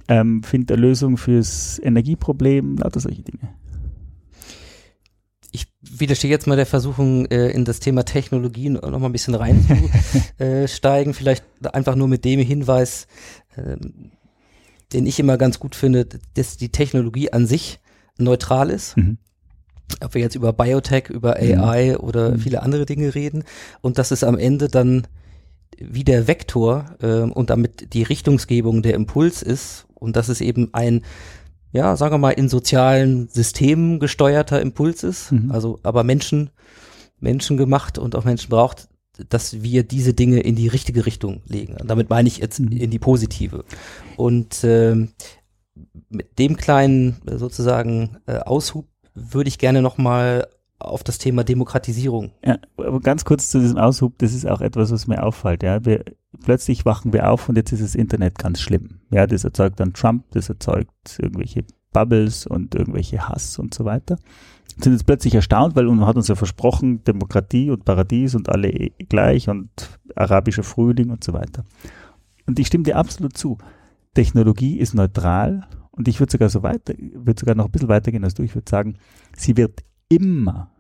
ähm, finde eine Lösung fürs Energieproblem, lauter solche Dinge. Ich widerstehe jetzt mal der Versuchung, äh, in das Thema Technologien noch mal ein bisschen reinzusteigen. Vielleicht einfach nur mit dem Hinweis, äh, den ich immer ganz gut finde, dass die Technologie an sich neutral ist. Mhm. Ob wir jetzt über Biotech, über AI oder Mhm. viele andere Dinge reden und dass es am Ende dann wie der Vektor äh, und damit die Richtungsgebung der Impuls ist und dass es eben ein, ja, sagen wir mal, in sozialen Systemen gesteuerter Impuls ist, Mhm. also aber Menschen, Menschen gemacht und auch Menschen braucht, dass wir diese Dinge in die richtige Richtung legen. Und damit meine ich jetzt Mhm. in die positive. Und ähm, mit dem kleinen äh, sozusagen äh, Aushub würde ich gerne nochmal auf das Thema Demokratisierung. Ja, aber ganz kurz zu diesem Aushub, das ist auch etwas, was mir auffällt. Ja, wir, plötzlich wachen wir auf und jetzt ist das Internet ganz schlimm. Ja, das erzeugt dann Trump, das erzeugt irgendwelche Bubbles und irgendwelche Hass und so weiter. Sind jetzt plötzlich erstaunt, weil man hat uns ja versprochen, Demokratie und Paradies und alle eh gleich und arabischer Frühling und so weiter. Und ich stimme dir absolut zu. Technologie ist neutral und ich würde sogar so weiter, würde sogar noch ein bisschen weitergehen als du. Ich würde sagen, sie wird immer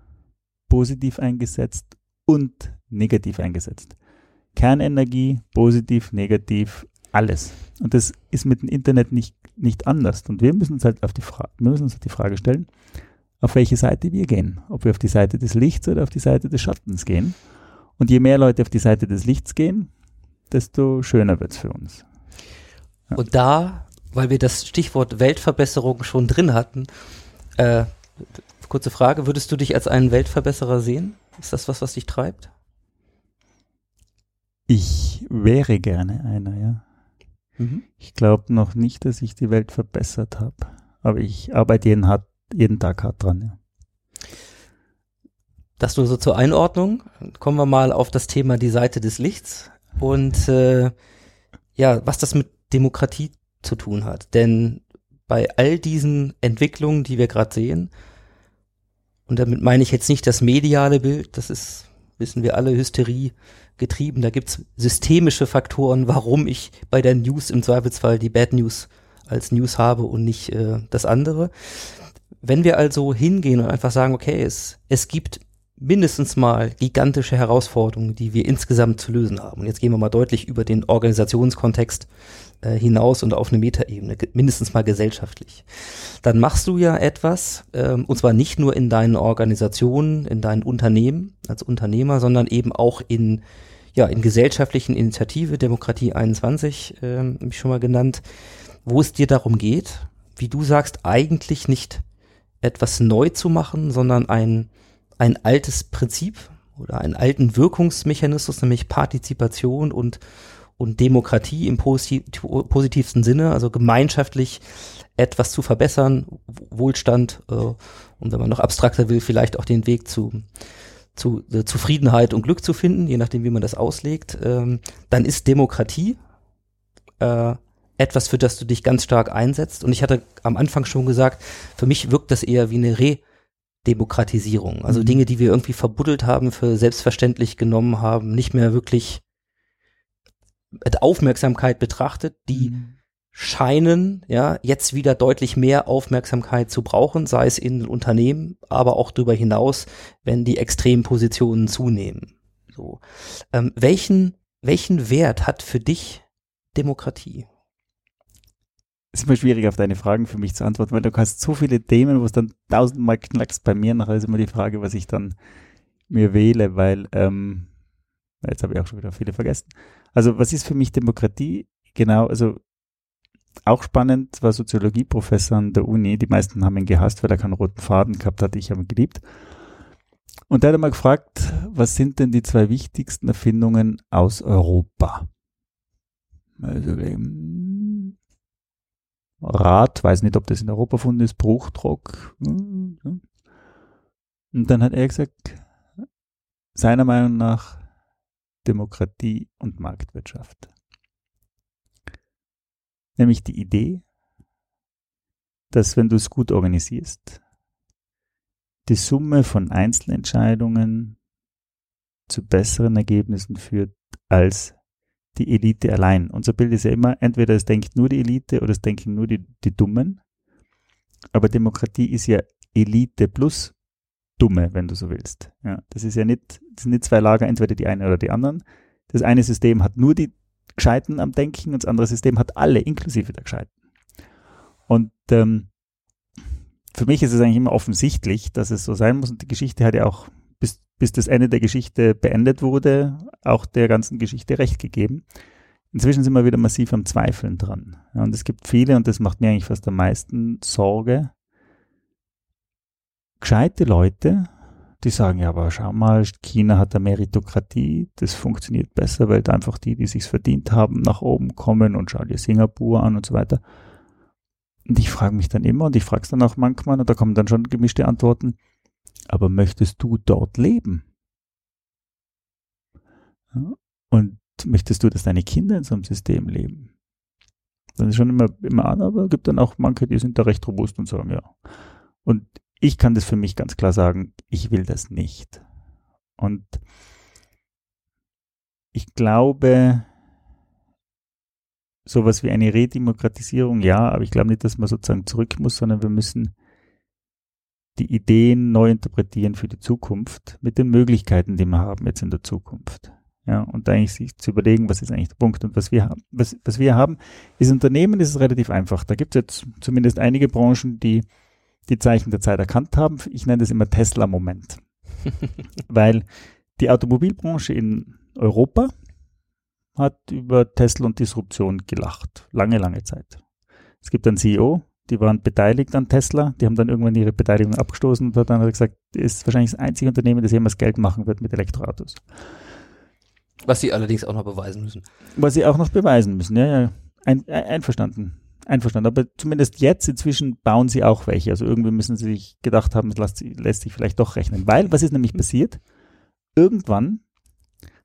positiv eingesetzt und negativ eingesetzt. Kernenergie, positiv, negativ, alles. Und das ist mit dem Internet nicht, nicht anders. Und wir müssen uns halt auf die Frage, wir müssen uns halt die Frage stellen, auf welche Seite wir gehen. Ob wir auf die Seite des Lichts oder auf die Seite des Schattens gehen. Und je mehr Leute auf die Seite des Lichts gehen, desto schöner wird's für uns. Ja. Und da, weil wir das Stichwort Weltverbesserung schon drin hatten, äh, kurze Frage, würdest du dich als einen Weltverbesserer sehen? Ist das was, was dich treibt? Ich wäre gerne einer, ja. Mhm. Ich glaube noch nicht, dass ich die Welt verbessert habe. Aber ich arbeite jeden, hart, jeden Tag hart dran, ja. Das nur so zur Einordnung. Kommen wir mal auf das Thema die Seite des Lichts und äh, ja, was das mit Demokratie zu tun hat. Denn bei all diesen Entwicklungen, die wir gerade sehen, und damit meine ich jetzt nicht das mediale Bild, das ist, wissen wir alle, Hysterie getrieben. Da gibt's systemische Faktoren, warum ich bei der News im Zweifelsfall die Bad News als News habe und nicht äh, das andere. Wenn wir also hingehen und einfach sagen, okay, es, es gibt mindestens mal gigantische Herausforderungen, die wir insgesamt zu lösen haben. Und jetzt gehen wir mal deutlich über den Organisationskontext äh, hinaus und auf eine Metaebene, mindestens mal gesellschaftlich. Dann machst du ja etwas, ähm, und zwar nicht nur in deinen Organisationen, in deinen Unternehmen als Unternehmer, sondern eben auch in ja, in gesellschaftlichen Initiative, Demokratie 21, ähm, hab ich schon mal genannt, wo es dir darum geht, wie du sagst, eigentlich nicht etwas neu zu machen, sondern ein, ein altes Prinzip oder einen alten Wirkungsmechanismus, nämlich Partizipation und, und Demokratie im posit positivsten Sinne, also gemeinschaftlich etwas zu verbessern, Wohlstand äh, und wenn man noch abstrakter will, vielleicht auch den Weg zu, zu äh, Zufriedenheit und Glück zu finden, je nachdem, wie man das auslegt, ähm, dann ist Demokratie äh, etwas, für das du dich ganz stark einsetzt. Und ich hatte am Anfang schon gesagt, für mich wirkt das eher wie eine Redemokratisierung. Also Mhm. Dinge, die wir irgendwie verbuddelt haben, für selbstverständlich genommen haben, nicht mehr wirklich mit Aufmerksamkeit betrachtet, die Mhm. scheinen ja jetzt wieder deutlich mehr Aufmerksamkeit zu brauchen, sei es in Unternehmen, aber auch darüber hinaus, wenn die Extrempositionen zunehmen. So, ähm, welchen welchen Wert hat für dich Demokratie? ist immer schwierig, auf deine Fragen für mich zu antworten, weil du hast so viele Themen, wo es dann tausendmal knackst bei mir. Nachher ist immer die Frage, was ich dann mir wähle, weil ähm, jetzt habe ich auch schon wieder viele vergessen. Also was ist für mich Demokratie? Genau, also auch spannend, war Soziologieprofessor an der Uni. Die meisten haben ihn gehasst, weil er keinen roten Faden gehabt hat. Ich habe ihn geliebt. Und der hat einmal gefragt, was sind denn die zwei wichtigsten Erfindungen aus Europa? Also, ähm, Rad, weiß nicht, ob das in Europa erfunden ist, Bruchdruck. hm, hm. Und dann hat er gesagt, seiner Meinung nach Demokratie und Marktwirtschaft. Nämlich die Idee, dass wenn du es gut organisierst, die Summe von Einzelentscheidungen zu besseren Ergebnissen führt als die Elite allein. Unser Bild ist ja immer, entweder es denkt nur die Elite oder es denken nur die, die Dummen. Aber Demokratie ist ja Elite plus Dumme, wenn du so willst. Ja, das ist ja nicht, das sind nicht zwei Lager, entweder die einen oder die anderen. Das eine System hat nur die Gescheiten am Denken und das andere System hat alle, inklusive der Gescheiten. Und ähm, für mich ist es eigentlich immer offensichtlich, dass es so sein muss. Und die Geschichte hat ja auch, bis, bis das Ende der Geschichte beendet wurde, auch der ganzen Geschichte recht gegeben. Inzwischen sind wir wieder massiv am Zweifeln dran. Ja, und es gibt viele, und das macht mir eigentlich fast am meisten Sorge, gescheite Leute, die sagen, ja, aber schau mal, China hat eine Meritokratie, das funktioniert besser, weil einfach die, die sich's verdient haben, nach oben kommen und schau dir Singapur an und so weiter. Und ich frage mich dann immer, und ich frage es dann auch manchmal, und da kommen dann schon gemischte Antworten, aber möchtest du dort leben? Und möchtest du, dass deine Kinder in so einem System leben? Dann ist schon immer, immer an, aber es gibt dann auch manche, die sind da recht robust und sagen, ja. Und ich kann das für mich ganz klar sagen, ich will das nicht. Und ich glaube, sowas wie eine Redemokratisierung, ja, aber ich glaube nicht, dass man sozusagen zurück muss, sondern wir müssen die Ideen neu interpretieren für die Zukunft mit den Möglichkeiten, die wir haben jetzt in der Zukunft. Ja, und eigentlich sich zu überlegen, was ist eigentlich der Punkt und was wir haben. Was, was wir haben, ist Unternehmen, ist es relativ einfach. Da gibt es jetzt zumindest einige Branchen, die die Zeichen der Zeit erkannt haben. Ich nenne das immer Tesla-Moment. Weil die Automobilbranche in Europa hat über Tesla und Disruption gelacht. Lange, lange Zeit. Es gibt einen CEO, die waren beteiligt an Tesla, die haben dann irgendwann ihre Beteiligung abgestoßen und hat dann gesagt, ist wahrscheinlich das einzige Unternehmen, das jemals Geld machen wird mit Elektroautos. Was sie allerdings auch noch beweisen müssen. Was sie auch noch beweisen müssen, ja, ja. Ein, ein, einverstanden. Einverstanden. Aber zumindest jetzt inzwischen bauen sie auch welche. Also irgendwie müssen sie sich gedacht haben, es lässt, lässt sich vielleicht doch rechnen. Weil, was ist nämlich passiert? Irgendwann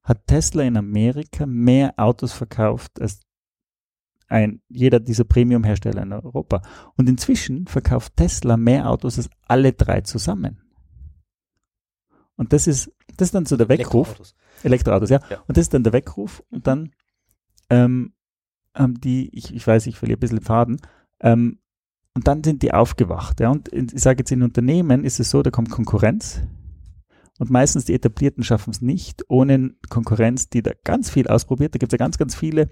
hat Tesla in Amerika mehr Autos verkauft als ein, jeder dieser Premium-Hersteller in Europa. Und inzwischen verkauft Tesla mehr Autos als alle drei zusammen. Und das ist, das ist dann so der Weckruf. Elektroautos. Elektroautos, ja. Ja. Und das ist dann der Weckruf. Und dann ähm, haben die, ich, ich weiß, ich verliere ein bisschen den Faden, ähm, und dann sind die aufgewacht. Ja. Und in, ich sage jetzt, in Unternehmen ist es so, da kommt Konkurrenz. Und meistens die Etablierten schaffen es nicht, ohne Konkurrenz, die da ganz viel ausprobiert. Da gibt es ja ganz, ganz viele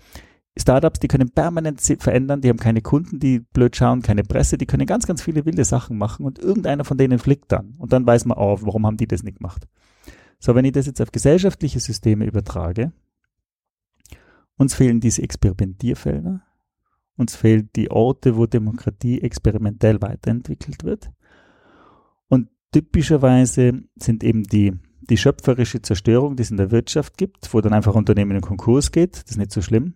Startups, die können permanent verändern, die haben keine Kunden, die blöd schauen, keine Presse, die können ganz, ganz viele wilde Sachen machen und irgendeiner von denen flickt dann. Und dann weiß man, oh, warum haben die das nicht gemacht? So, wenn ich das jetzt auf gesellschaftliche Systeme übertrage, uns fehlen diese Experimentierfelder, uns fehlen die Orte, wo Demokratie experimentell weiterentwickelt wird. Und typischerweise sind eben die, die schöpferische Zerstörung, die es in der Wirtschaft gibt, wo dann einfach Unternehmen in Konkurs geht, das ist nicht so schlimm,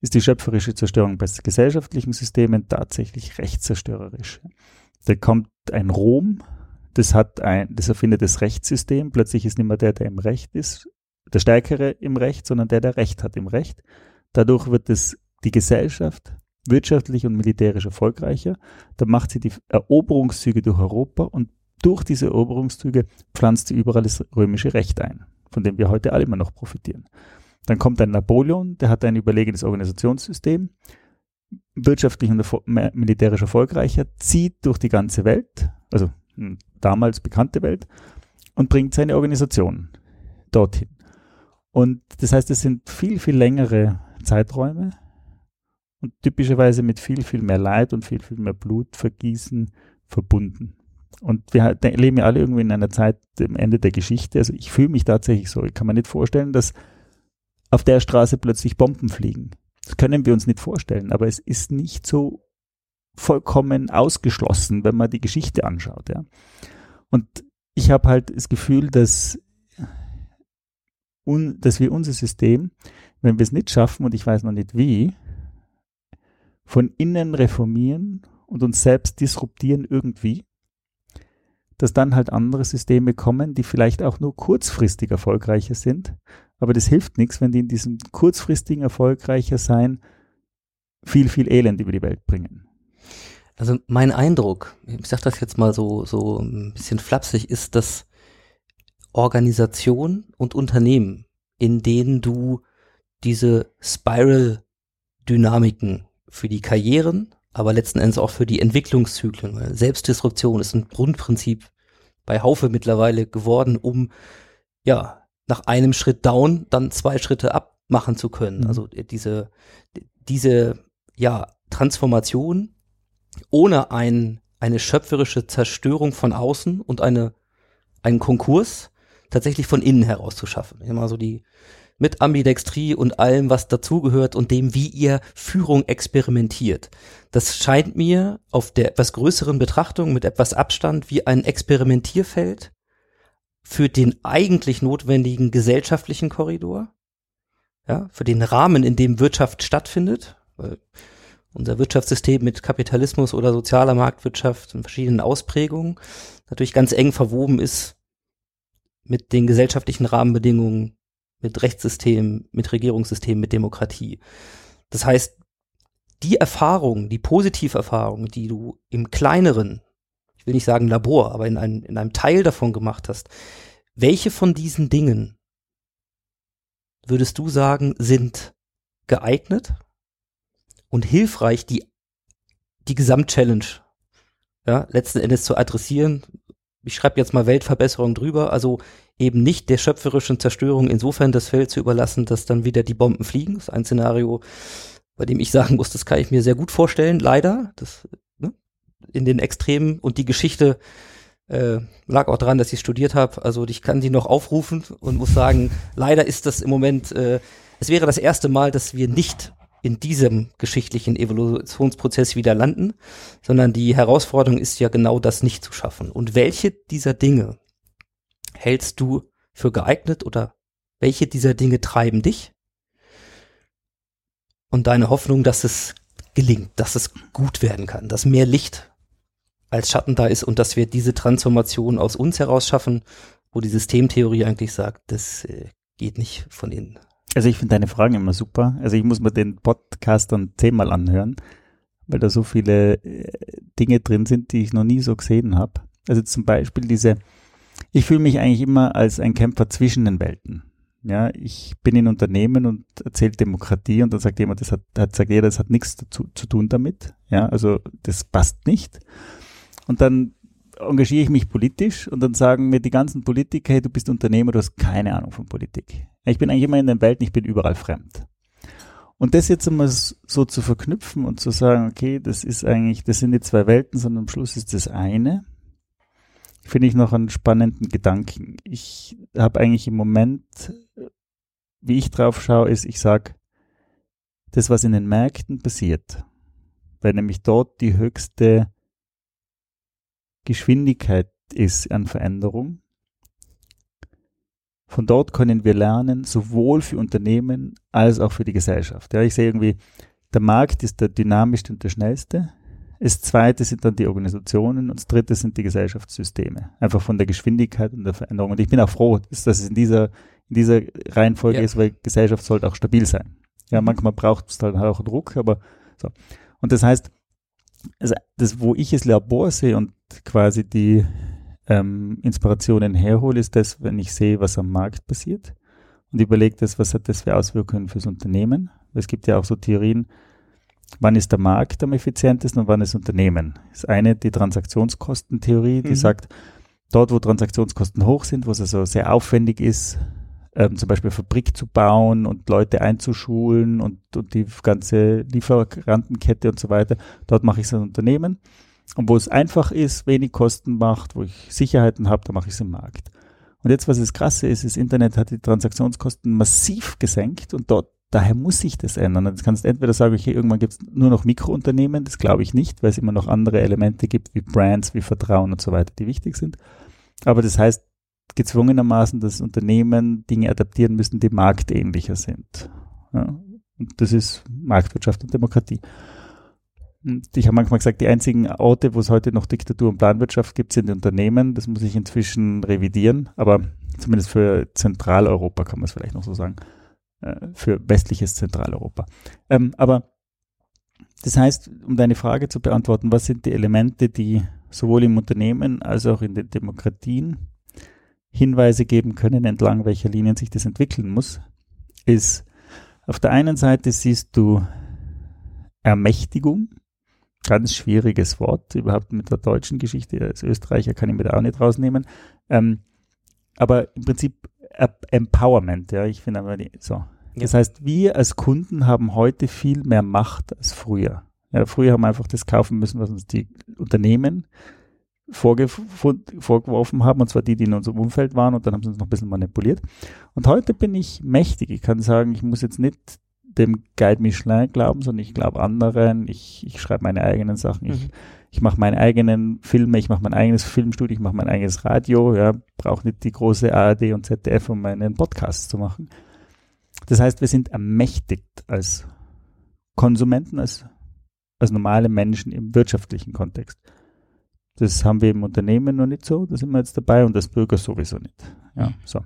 ist die schöpferische Zerstörung bei gesellschaftlichen Systemen tatsächlich recht zerstörerisch. Da kommt ein Rom, das hat ein, das erfindet das Rechtssystem, plötzlich ist nicht mehr der, der im Recht ist, der Stärkere im Recht, sondern der, der Recht hat im Recht. Dadurch wird es die Gesellschaft wirtschaftlich und militärisch erfolgreicher. Da macht sie die Eroberungszüge durch Europa und durch diese Eroberungszüge pflanzt sie überall das römische Recht ein, von dem wir heute alle immer noch profitieren. Dann kommt ein Napoleon, der hat ein überlegenes Organisationssystem, wirtschaftlich und militärisch erfolgreicher, zieht durch die ganze Welt, also hm, damals bekannte Welt, und bringt seine Organisation dorthin. Und das heißt, es sind viel, viel längere Zeiträume und typischerweise mit viel, viel mehr Leid und viel, viel mehr Blutvergießen verbunden. Und wir leben ja alle irgendwie in einer Zeit am Ende der Geschichte. Also ich fühle mich tatsächlich so. Ich kann mir nicht vorstellen, dass auf der Straße plötzlich Bomben fliegen. Das können wir uns nicht vorstellen, aber es ist nicht so vollkommen ausgeschlossen, wenn man die Geschichte anschaut. Ja. Und ich habe halt das Gefühl, dass, un, dass wir unser System, wenn wir es nicht schaffen, und ich weiß noch nicht wie, von innen reformieren und uns selbst disruptieren irgendwie, dass dann halt andere Systeme kommen, die vielleicht auch nur kurzfristig erfolgreicher sind. Aber das hilft nichts, wenn die in diesem kurzfristigen erfolgreicher sein viel, viel Elend über die Welt bringen. Also mein Eindruck, ich sage das jetzt mal so, so ein bisschen flapsig, ist, dass Organisation und Unternehmen, in denen du diese Spiral-Dynamiken für die Karrieren, aber letzten Endes auch für die Entwicklungszyklen, weil Selbstdisruption ist ein Grundprinzip bei Haufe mittlerweile geworden, um ja nach einem Schritt down dann zwei Schritte up machen zu können. Mhm. Also diese diese ja Transformation ohne ein, eine schöpferische Zerstörung von außen und eine, einen Konkurs tatsächlich von innen heraus zu schaffen. Immer so die, mit Ambidextrie und allem, was dazugehört und dem, wie ihr Führung experimentiert. Das scheint mir auf der etwas größeren Betrachtung mit etwas Abstand wie ein Experimentierfeld für den eigentlich notwendigen gesellschaftlichen Korridor, ja, für den Rahmen, in dem Wirtschaft stattfindet. Weil unser Wirtschaftssystem mit Kapitalismus oder sozialer Marktwirtschaft in verschiedenen Ausprägungen natürlich ganz eng verwoben ist mit den gesellschaftlichen Rahmenbedingungen, mit Rechtssystem, mit Regierungssystem, mit Demokratie. Das heißt, die Erfahrungen, die Positiverfahrungen, die du im kleineren, ich will nicht sagen Labor, aber in einem, in einem Teil davon gemacht hast, welche von diesen Dingen würdest du sagen, sind geeignet und hilfreich, die, die Gesamtchallenge, ja, letzten Endes zu adressieren. Ich schreibe jetzt mal Weltverbesserung drüber, also eben nicht der schöpferischen Zerstörung insofern das Feld zu überlassen, dass dann wieder die Bomben fliegen. Das ist ein Szenario, bei dem ich sagen muss, das kann ich mir sehr gut vorstellen, leider. Das, ne, in den Extremen und die Geschichte äh, lag auch daran, dass ich studiert habe. Also ich kann die noch aufrufen und muss sagen, leider ist das im Moment, äh, es wäre das erste Mal, dass wir nicht in diesem geschichtlichen Evolutionsprozess wieder landen, sondern die Herausforderung ist ja genau das nicht zu schaffen. Und welche dieser Dinge hältst du für geeignet oder welche dieser Dinge treiben dich? Und deine Hoffnung, dass es gelingt, dass es gut werden kann, dass mehr Licht als Schatten da ist und dass wir diese Transformation aus uns heraus schaffen, wo die Systemtheorie eigentlich sagt, das äh, geht nicht von innen. Also ich finde deine Fragen immer super. Also ich muss mir den Podcast dann zehnmal anhören, weil da so viele äh, Dinge drin sind, die ich noch nie so gesehen habe. Also zum Beispiel diese, ich fühle mich eigentlich immer als ein Kämpfer zwischen den Welten. Ja, ich bin in Unternehmen und erzähle Demokratie und dann sagt jemand, das hat, hat sagt jeder, das hat nichts dazu, zu tun damit. Ja, also das passt nicht. Und dann engagiere ich mich politisch und dann sagen mir die ganzen Politiker, hey, du bist Unternehmer, du hast keine Ahnung von Politik. Ich bin eigentlich immer in den Welten, ich bin überall fremd. Und das jetzt einmal so zu verknüpfen und zu sagen, okay, das ist eigentlich, das sind die zwei Welten, sondern am Schluss ist das eine, finde ich noch einen spannenden Gedanken. Ich habe eigentlich im Moment, wie ich drauf schaue, ist, ich sage, das, was in den Märkten passiert, weil nämlich dort die höchste Geschwindigkeit ist an Veränderung. Von dort können wir lernen, sowohl für Unternehmen als auch für die Gesellschaft. Ja, ich sehe irgendwie, der Markt ist der dynamischste und der schnellste. Das zweite sind dann die Organisationen und das dritte sind die Gesellschaftssysteme. Einfach von der Geschwindigkeit und der Veränderung. Und ich bin auch froh, dass es in dieser, in dieser Reihenfolge Ja. ist, weil Gesellschaft sollte auch stabil sein. Ja, manchmal braucht es halt auch Druck, aber so. Und das heißt, also das, wo ich es Labor sehe und quasi die ähm, Inspirationen herhole, ist das, wenn ich sehe, was am Markt passiert und überlege das, was hat das für Auswirkungen fürs Unternehmen. Es gibt ja auch so Theorien, wann ist der Markt am effizientesten und wann ist Unternehmen. Das eine, die Transaktionskostentheorie, die Mhm. sagt, dort, wo Transaktionskosten hoch sind, wo es also sehr aufwendig ist, ähm, zum Beispiel Fabrik zu bauen und Leute einzuschulen und, und die ganze Lieferantenkette und so weiter, dort mache ich es ein Unternehmen. Und wo es einfach ist, wenig Kosten macht, wo ich Sicherheiten habe, da mache ich es im Markt. Und jetzt, was das Krasse ist, das Internet hat die Transaktionskosten massiv gesenkt und dort, daher muss sich das ändern. Jetzt kannst du entweder sagen, okay, irgendwann gibt es nur noch Mikrounternehmen, das glaube ich nicht, weil es immer noch andere Elemente gibt, wie Brands, wie Vertrauen und so weiter, die wichtig sind. Aber das heißt gezwungenermaßen, dass Unternehmen Dinge adaptieren müssen, die marktähnlicher sind. Ja. Und das ist Marktwirtschaft und Demokratie. Ich habe manchmal gesagt, die einzigen Orte, wo es heute noch Diktatur und Planwirtschaft gibt, sind Unternehmen. Das muss ich inzwischen revidieren, aber zumindest für Zentraleuropa kann man es vielleicht noch so sagen. Äh, für westliches Zentraleuropa. Ähm, aber das heißt, um deine Frage zu beantworten, was sind die Elemente, die sowohl im Unternehmen als auch in den Demokratien Hinweise geben können, entlang welcher Linien sich das entwickeln muss, ist auf der einen Seite siehst du Ermächtigung, ganz schwieriges Wort, überhaupt mit der deutschen Geschichte, als Österreicher kann ich mir da auch nicht rausnehmen, ähm, aber im Prinzip Empowerment, ja, ich finde aber die, so. Das heißt, wir als Kunden haben heute viel mehr Macht als früher. Ja, früher haben wir einfach das kaufen müssen, was uns die Unternehmen vorgeworfen haben, und zwar die, die in unserem Umfeld waren, und dann haben sie uns noch ein bisschen manipuliert. Und heute bin ich mächtig. Ich kann sagen, ich muss jetzt nicht dem Guide Michelin glauben, sondern ich glaube anderen. Ich, ich schreibe meine eigenen Sachen. Ich, mhm. ich mache meine eigenen Filme, ich mache mein eigenes Filmstudio, ich mache mein eigenes Radio. Ja, brauche nicht die große ARD und ZDF, um meinen Podcast zu machen. Das heißt, wir sind ermächtigt als Konsumenten, als, als normale Menschen im wirtschaftlichen Kontext. Das haben wir im Unternehmen noch nicht so, da sind wir jetzt dabei und als Bürger sowieso nicht. Ja, mhm. so.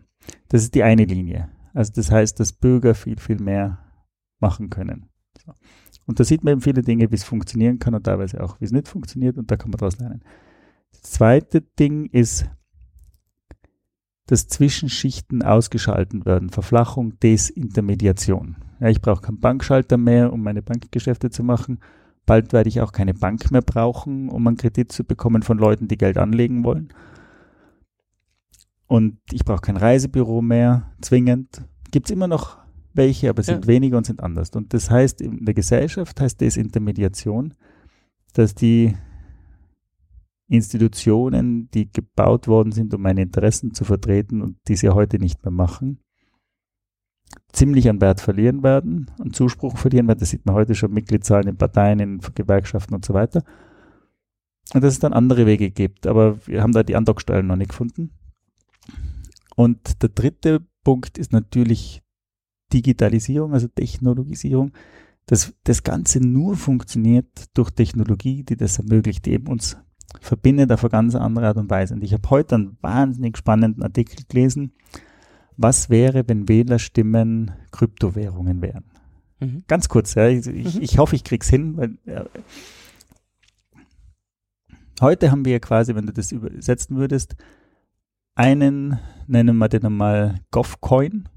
Das ist die eine Linie. Also das heißt, dass Bürger viel, viel mehr machen können. So. Und da sieht man eben viele Dinge, wie es funktionieren kann und teilweise auch, wie es nicht funktioniert und da kann man daraus lernen. Das zweite Ding ist, dass Zwischenschichten ausgeschalten werden. Verflachung, Desintermediation. Ja, ich brauche keinen Bankschalter mehr, um meine Bankgeschäfte zu machen. Bald werde ich auch keine Bank mehr brauchen, um einen Kredit zu bekommen von Leuten, die Geld anlegen wollen. Und ich brauche kein Reisebüro mehr, zwingend. Gibt es immer noch welche, aber sind ja. weniger und sind anders. Und das heißt, in der Gesellschaft heißt Desintermediation, dass die Institutionen, die gebaut worden sind, um meine Interessen zu vertreten und die sie heute nicht mehr machen, ziemlich an Wert verlieren werden, an Zuspruch verlieren werden. Das sieht man heute schon, Mitgliedszahlen in Parteien, in Gewerkschaften und so weiter. Und dass es dann andere Wege gibt. Aber wir haben da die Andockstellen noch nicht gefunden. Und der dritte Punkt ist natürlich Digitalisierung, also Technologisierung. Dass das Ganze nur funktioniert durch Technologie, die das ermöglicht, die eben uns verbindet auf eine ganz andere Art und Weise. Und ich habe heute einen wahnsinnig spannenden Artikel gelesen. Was wäre, wenn Wählerstimmen Kryptowährungen wären? Mhm. Ganz kurz, ja, ich, mhm. ich, hoffe, ich krieg's hin, weil ja, heute haben wir quasi, wenn du das übersetzen würdest, einen, nennen wir den einmal Govcoin,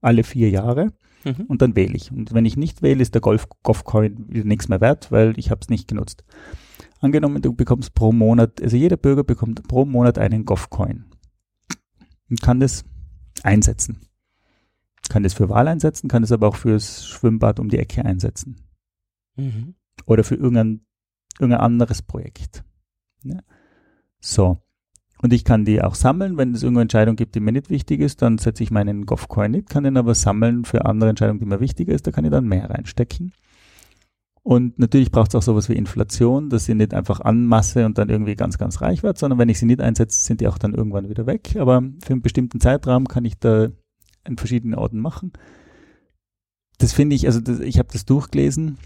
alle vier Jahre. Mhm. Und dann wähle ich. Und wenn ich nicht wähle, ist der Golf wieder nichts mehr wert, weil ich habe es nicht genutzt. Angenommen, du bekommst pro Monat, also jeder Bürger bekommt pro Monat einen Govcoin und kann das einsetzen. Kann das für Wahl einsetzen, kann das aber auch fürs Schwimmbad um die Ecke einsetzen. Mhm. Oder für irgendein, irgendein anderes Projekt. Ja. So. Und ich kann die auch sammeln, wenn es irgendeine Entscheidung gibt, die mir nicht wichtig ist, dann setze ich meinen Govcoin nicht, kann den aber sammeln für andere Entscheidungen, die mir wichtiger ist, da kann ich dann mehr reinstecken. Und natürlich braucht es auch sowas wie Inflation, dass sie nicht einfach anmasse und dann irgendwie ganz, ganz reich wird, sondern wenn ich sie nicht einsetze, sind die auch dann irgendwann wieder weg. Aber für einen bestimmten Zeitraum kann ich da in verschiedenen Orten machen. Das finde ich, also das, ich habe das durchgelesen.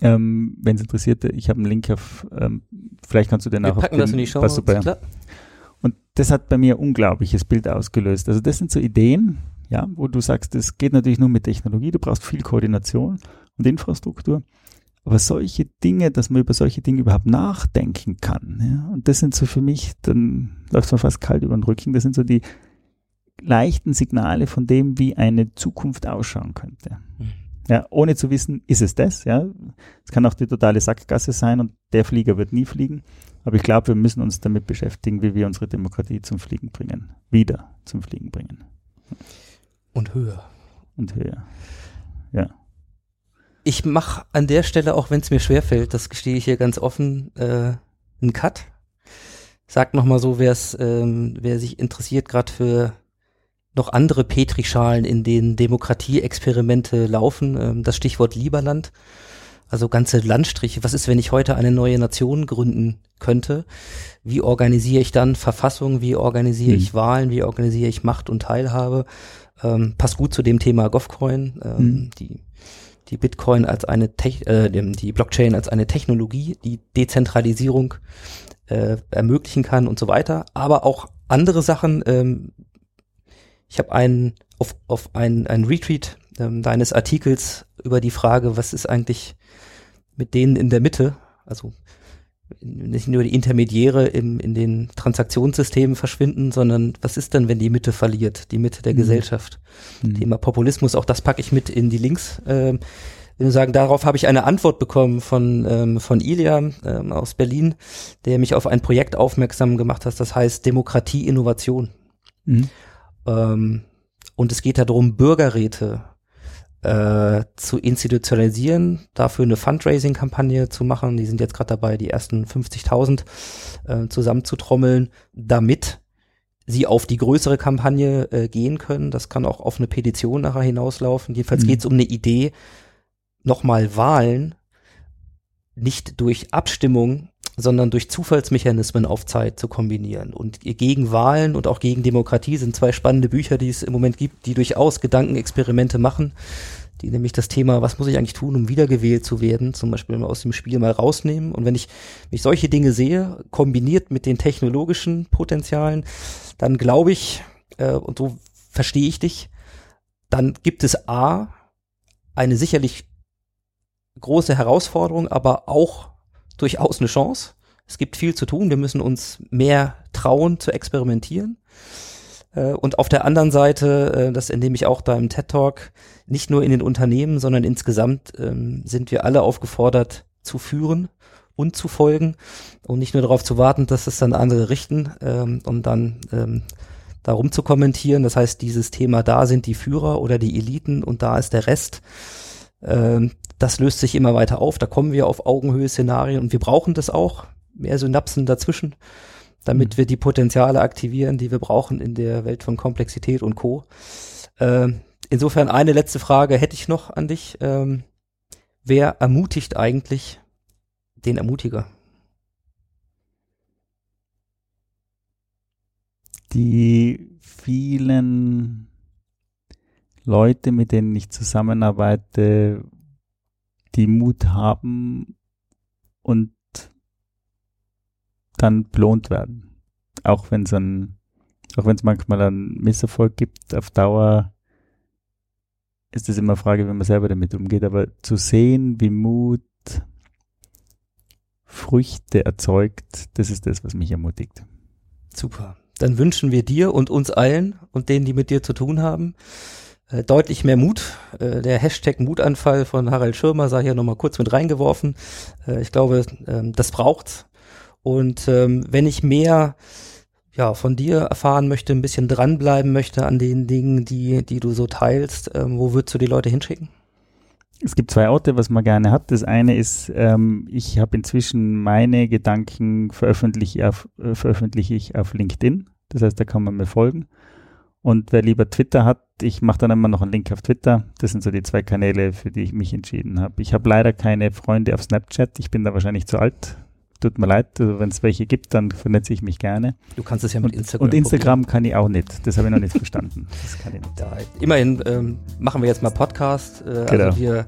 Ähm, wenn es interessiert, ich habe einen Link auf, ähm, vielleicht kannst du den Wir auch packen auf den, das in die Show super. Klar. Und das hat bei mir unglaubliches Bild ausgelöst. Also das sind so Ideen, ja, wo du sagst, das geht natürlich nur mit Technologie, du brauchst viel Koordination und Infrastruktur. Aber solche Dinge, dass man über solche Dinge überhaupt nachdenken kann, ja, und das sind so für mich, dann läuft es mir fast kalt über den Rücken, das sind so die leichten Signale von dem, wie eine Zukunft ausschauen könnte. Mhm. Ja, ohne zu wissen, ist es das, ja. Es kann auch die totale Sackgasse sein und der Flieger wird nie fliegen. Aber ich glaube, wir müssen uns damit beschäftigen, wie wir unsere Demokratie zum Fliegen bringen. Wieder zum Fliegen bringen. Und höher. Und höher. Ja ich mache an der Stelle, auch wenn es mir schwerfällt, das gestehe ich hier ganz offen, äh, einen Cut. Sag noch mal so, wer's, ähm, wer sich interessiert, gerade für noch andere Petrischalen, in denen Demokratieexperimente laufen, ähm, das Stichwort Lieberland, also ganze Landstriche. Was ist, wenn ich heute eine neue Nation gründen könnte? Wie organisiere ich dann Verfassung? Wie organisiere hm. ich Wahlen? Wie organisiere ich Macht und Teilhabe? Ähm, passt gut zu dem Thema Govcoin. Ähm, hm. Die die Bitcoin als eine Tech, äh, die Blockchain als eine Technologie, die Dezentralisierung äh, ermöglichen kann und so weiter, aber auch andere Sachen. Ähm, ich habe einen auf, auf einen, einen Retweet ähm, deines Artikels über die Frage, was ist eigentlich mit denen in der Mitte, also nicht nur die Intermediäre im, in den Transaktionssystemen verschwinden, sondern was ist denn, wenn die Mitte verliert, die Mitte der Mhm. Gesellschaft? Hm. Thema Populismus, auch das packe ich mit in die Links. Ähm, will nur sagen, darauf habe ich eine Antwort bekommen von, ähm, von Ilya ähm, aus Berlin, der mich auf ein Projekt aufmerksam gemacht hat, das heißt Demokratie Innovation. Mhm. Ähm, und es geht darum, Bürgerräte äh, zu institutionalisieren, dafür eine Fundraising-Kampagne zu machen. Die sind jetzt gerade dabei, die ersten 50.000 äh, zusammenzutrommeln, damit sie auf die größere Kampagne äh, gehen können. Das kann auch auf eine Petition nachher hinauslaufen. Jedenfalls Mhm. geht es um eine Idee, nochmal Wahlen nicht durch Abstimmung, sondern durch Zufallsmechanismen auf Zeit zu kombinieren. Und gegen Wahlen und auch gegen Demokratie sind zwei spannende Bücher, die es im Moment gibt, die durchaus Gedankenexperimente machen, die nämlich das Thema, was muss ich eigentlich tun, um wiedergewählt zu werden, zum Beispiel aus dem Spiel mal rausnehmen. Und wenn ich, wenn ich solche Dinge sehe, kombiniert mit den technologischen Potenzialen, dann glaube ich, äh, und so verstehe ich dich, dann gibt es A, eine sicherlich große Herausforderung, aber auch durchaus eine Chance. Es gibt viel zu tun. Wir müssen uns mehr trauen zu experimentieren. Äh, Und auf der anderen Seite, äh, das entnehme ich auch da im TED Talk, nicht nur in den Unternehmen, sondern insgesamt ähm, sind wir alle aufgefordert zu führen und zu folgen und nicht nur darauf zu warten, dass es dann andere richten ähm, und dann ähm, darum zu kommentieren. Das heißt, dieses Thema, da sind die Führer oder die Eliten und da ist der Rest. Das löst sich immer weiter auf. Da kommen wir auf Augenhöhe-Szenarien und wir brauchen das auch. Mehr Synapsen dazwischen, damit wir die Potenziale aktivieren, die wir brauchen in der Welt von Komplexität und Co. Ähm, insofern eine letzte Frage hätte ich noch an dich. Ähm, wer ermutigt eigentlich den Ermutiger? Die vielen Leute, mit denen ich zusammenarbeite, die Mut haben und dann belohnt werden. Auch wenn es ein, auch wenn es manchmal einen Misserfolg gibt, auf Dauer ist es immer eine Frage, wie man selber damit umgeht. Aber zu sehen, wie Mut Früchte erzeugt, das ist das, was mich ermutigt. Super. Dann wünschen wir dir und uns allen und denen, die mit dir zu tun haben, deutlich mehr Mut. Äh, der Hashtag Mutanfall von Harald Schirmer sei hier nochmal kurz mit reingeworfen. Äh, ich glaube, ähm, das braucht's. Und ähm, wenn ich mehr ja, von dir erfahren möchte, ein bisschen dranbleiben möchte an den Dingen, die, die du so teilst, ähm, wo würdest du die Leute hinschicken? Es gibt zwei Orte, was man gerne hat. Das eine ist, ähm, ich habe inzwischen meine Gedanken veröffentliche, auf, äh, veröffentliche ich auf LinkedIn. Das heißt, da kann man mir folgen. Und wer lieber Twitter hat, ich mache dann immer noch einen Link auf Twitter. Das sind so die zwei Kanäle, für die ich mich entschieden habe. Ich habe leider keine Freunde auf Snapchat. Ich bin da wahrscheinlich zu alt. Tut mir leid, also wenn es welche gibt, dann vernetze ich mich gerne. Du kannst es ja mit Und Instagram. und Instagram kann ich auch nicht. Das habe ich noch nicht verstanden. Das kann ich nicht. Da, immerhin ähm, machen wir jetzt mal Podcast. Äh, Genau. Also wir,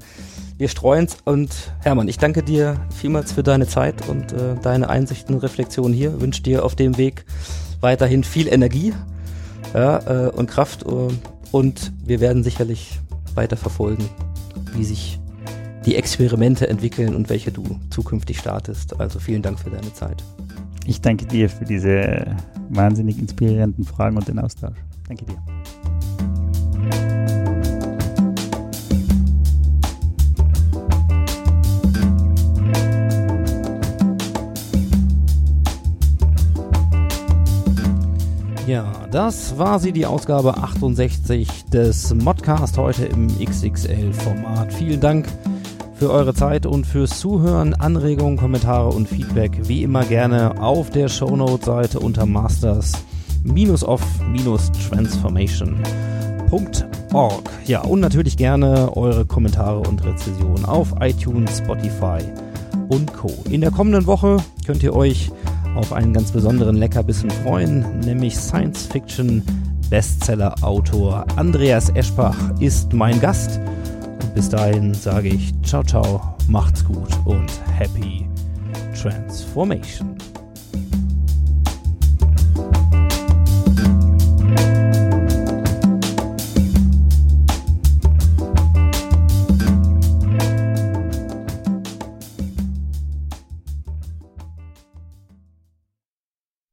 wir streuen's. Und Hermann, ich danke dir vielmals für deine Zeit und äh, deine Einsichten und Reflexionen hier. Wünsche dir auf dem Weg weiterhin viel Energie ja, äh, und Kraft. Äh, und wir werden sicherlich weiter verfolgen, wie sich die Experimente entwickeln und welche du zukünftig startest. Also vielen Dank für deine Zeit. Ich danke dir für diese wahnsinnig inspirierenden Fragen und den Austausch. Danke dir. Ja, das war sie, die Ausgabe 68 des Modcast heute im XXL-Format. Vielen Dank für eure Zeit und fürs Zuhören. Anregungen, Kommentare und Feedback wie immer gerne auf der Shownote-Seite unter masters-of-transformation.org. Ja, und natürlich gerne eure Kommentare und Rezensionen auf iTunes, Spotify und Co. In der kommenden Woche könnt ihr euch auf einen ganz besonderen Leckerbissen freuen, nämlich Science-Fiction-Bestseller-Autor Andreas Eschbach ist mein Gast. Und Bis dahin sage ich ciao, ciao, macht's gut und happy Transformation.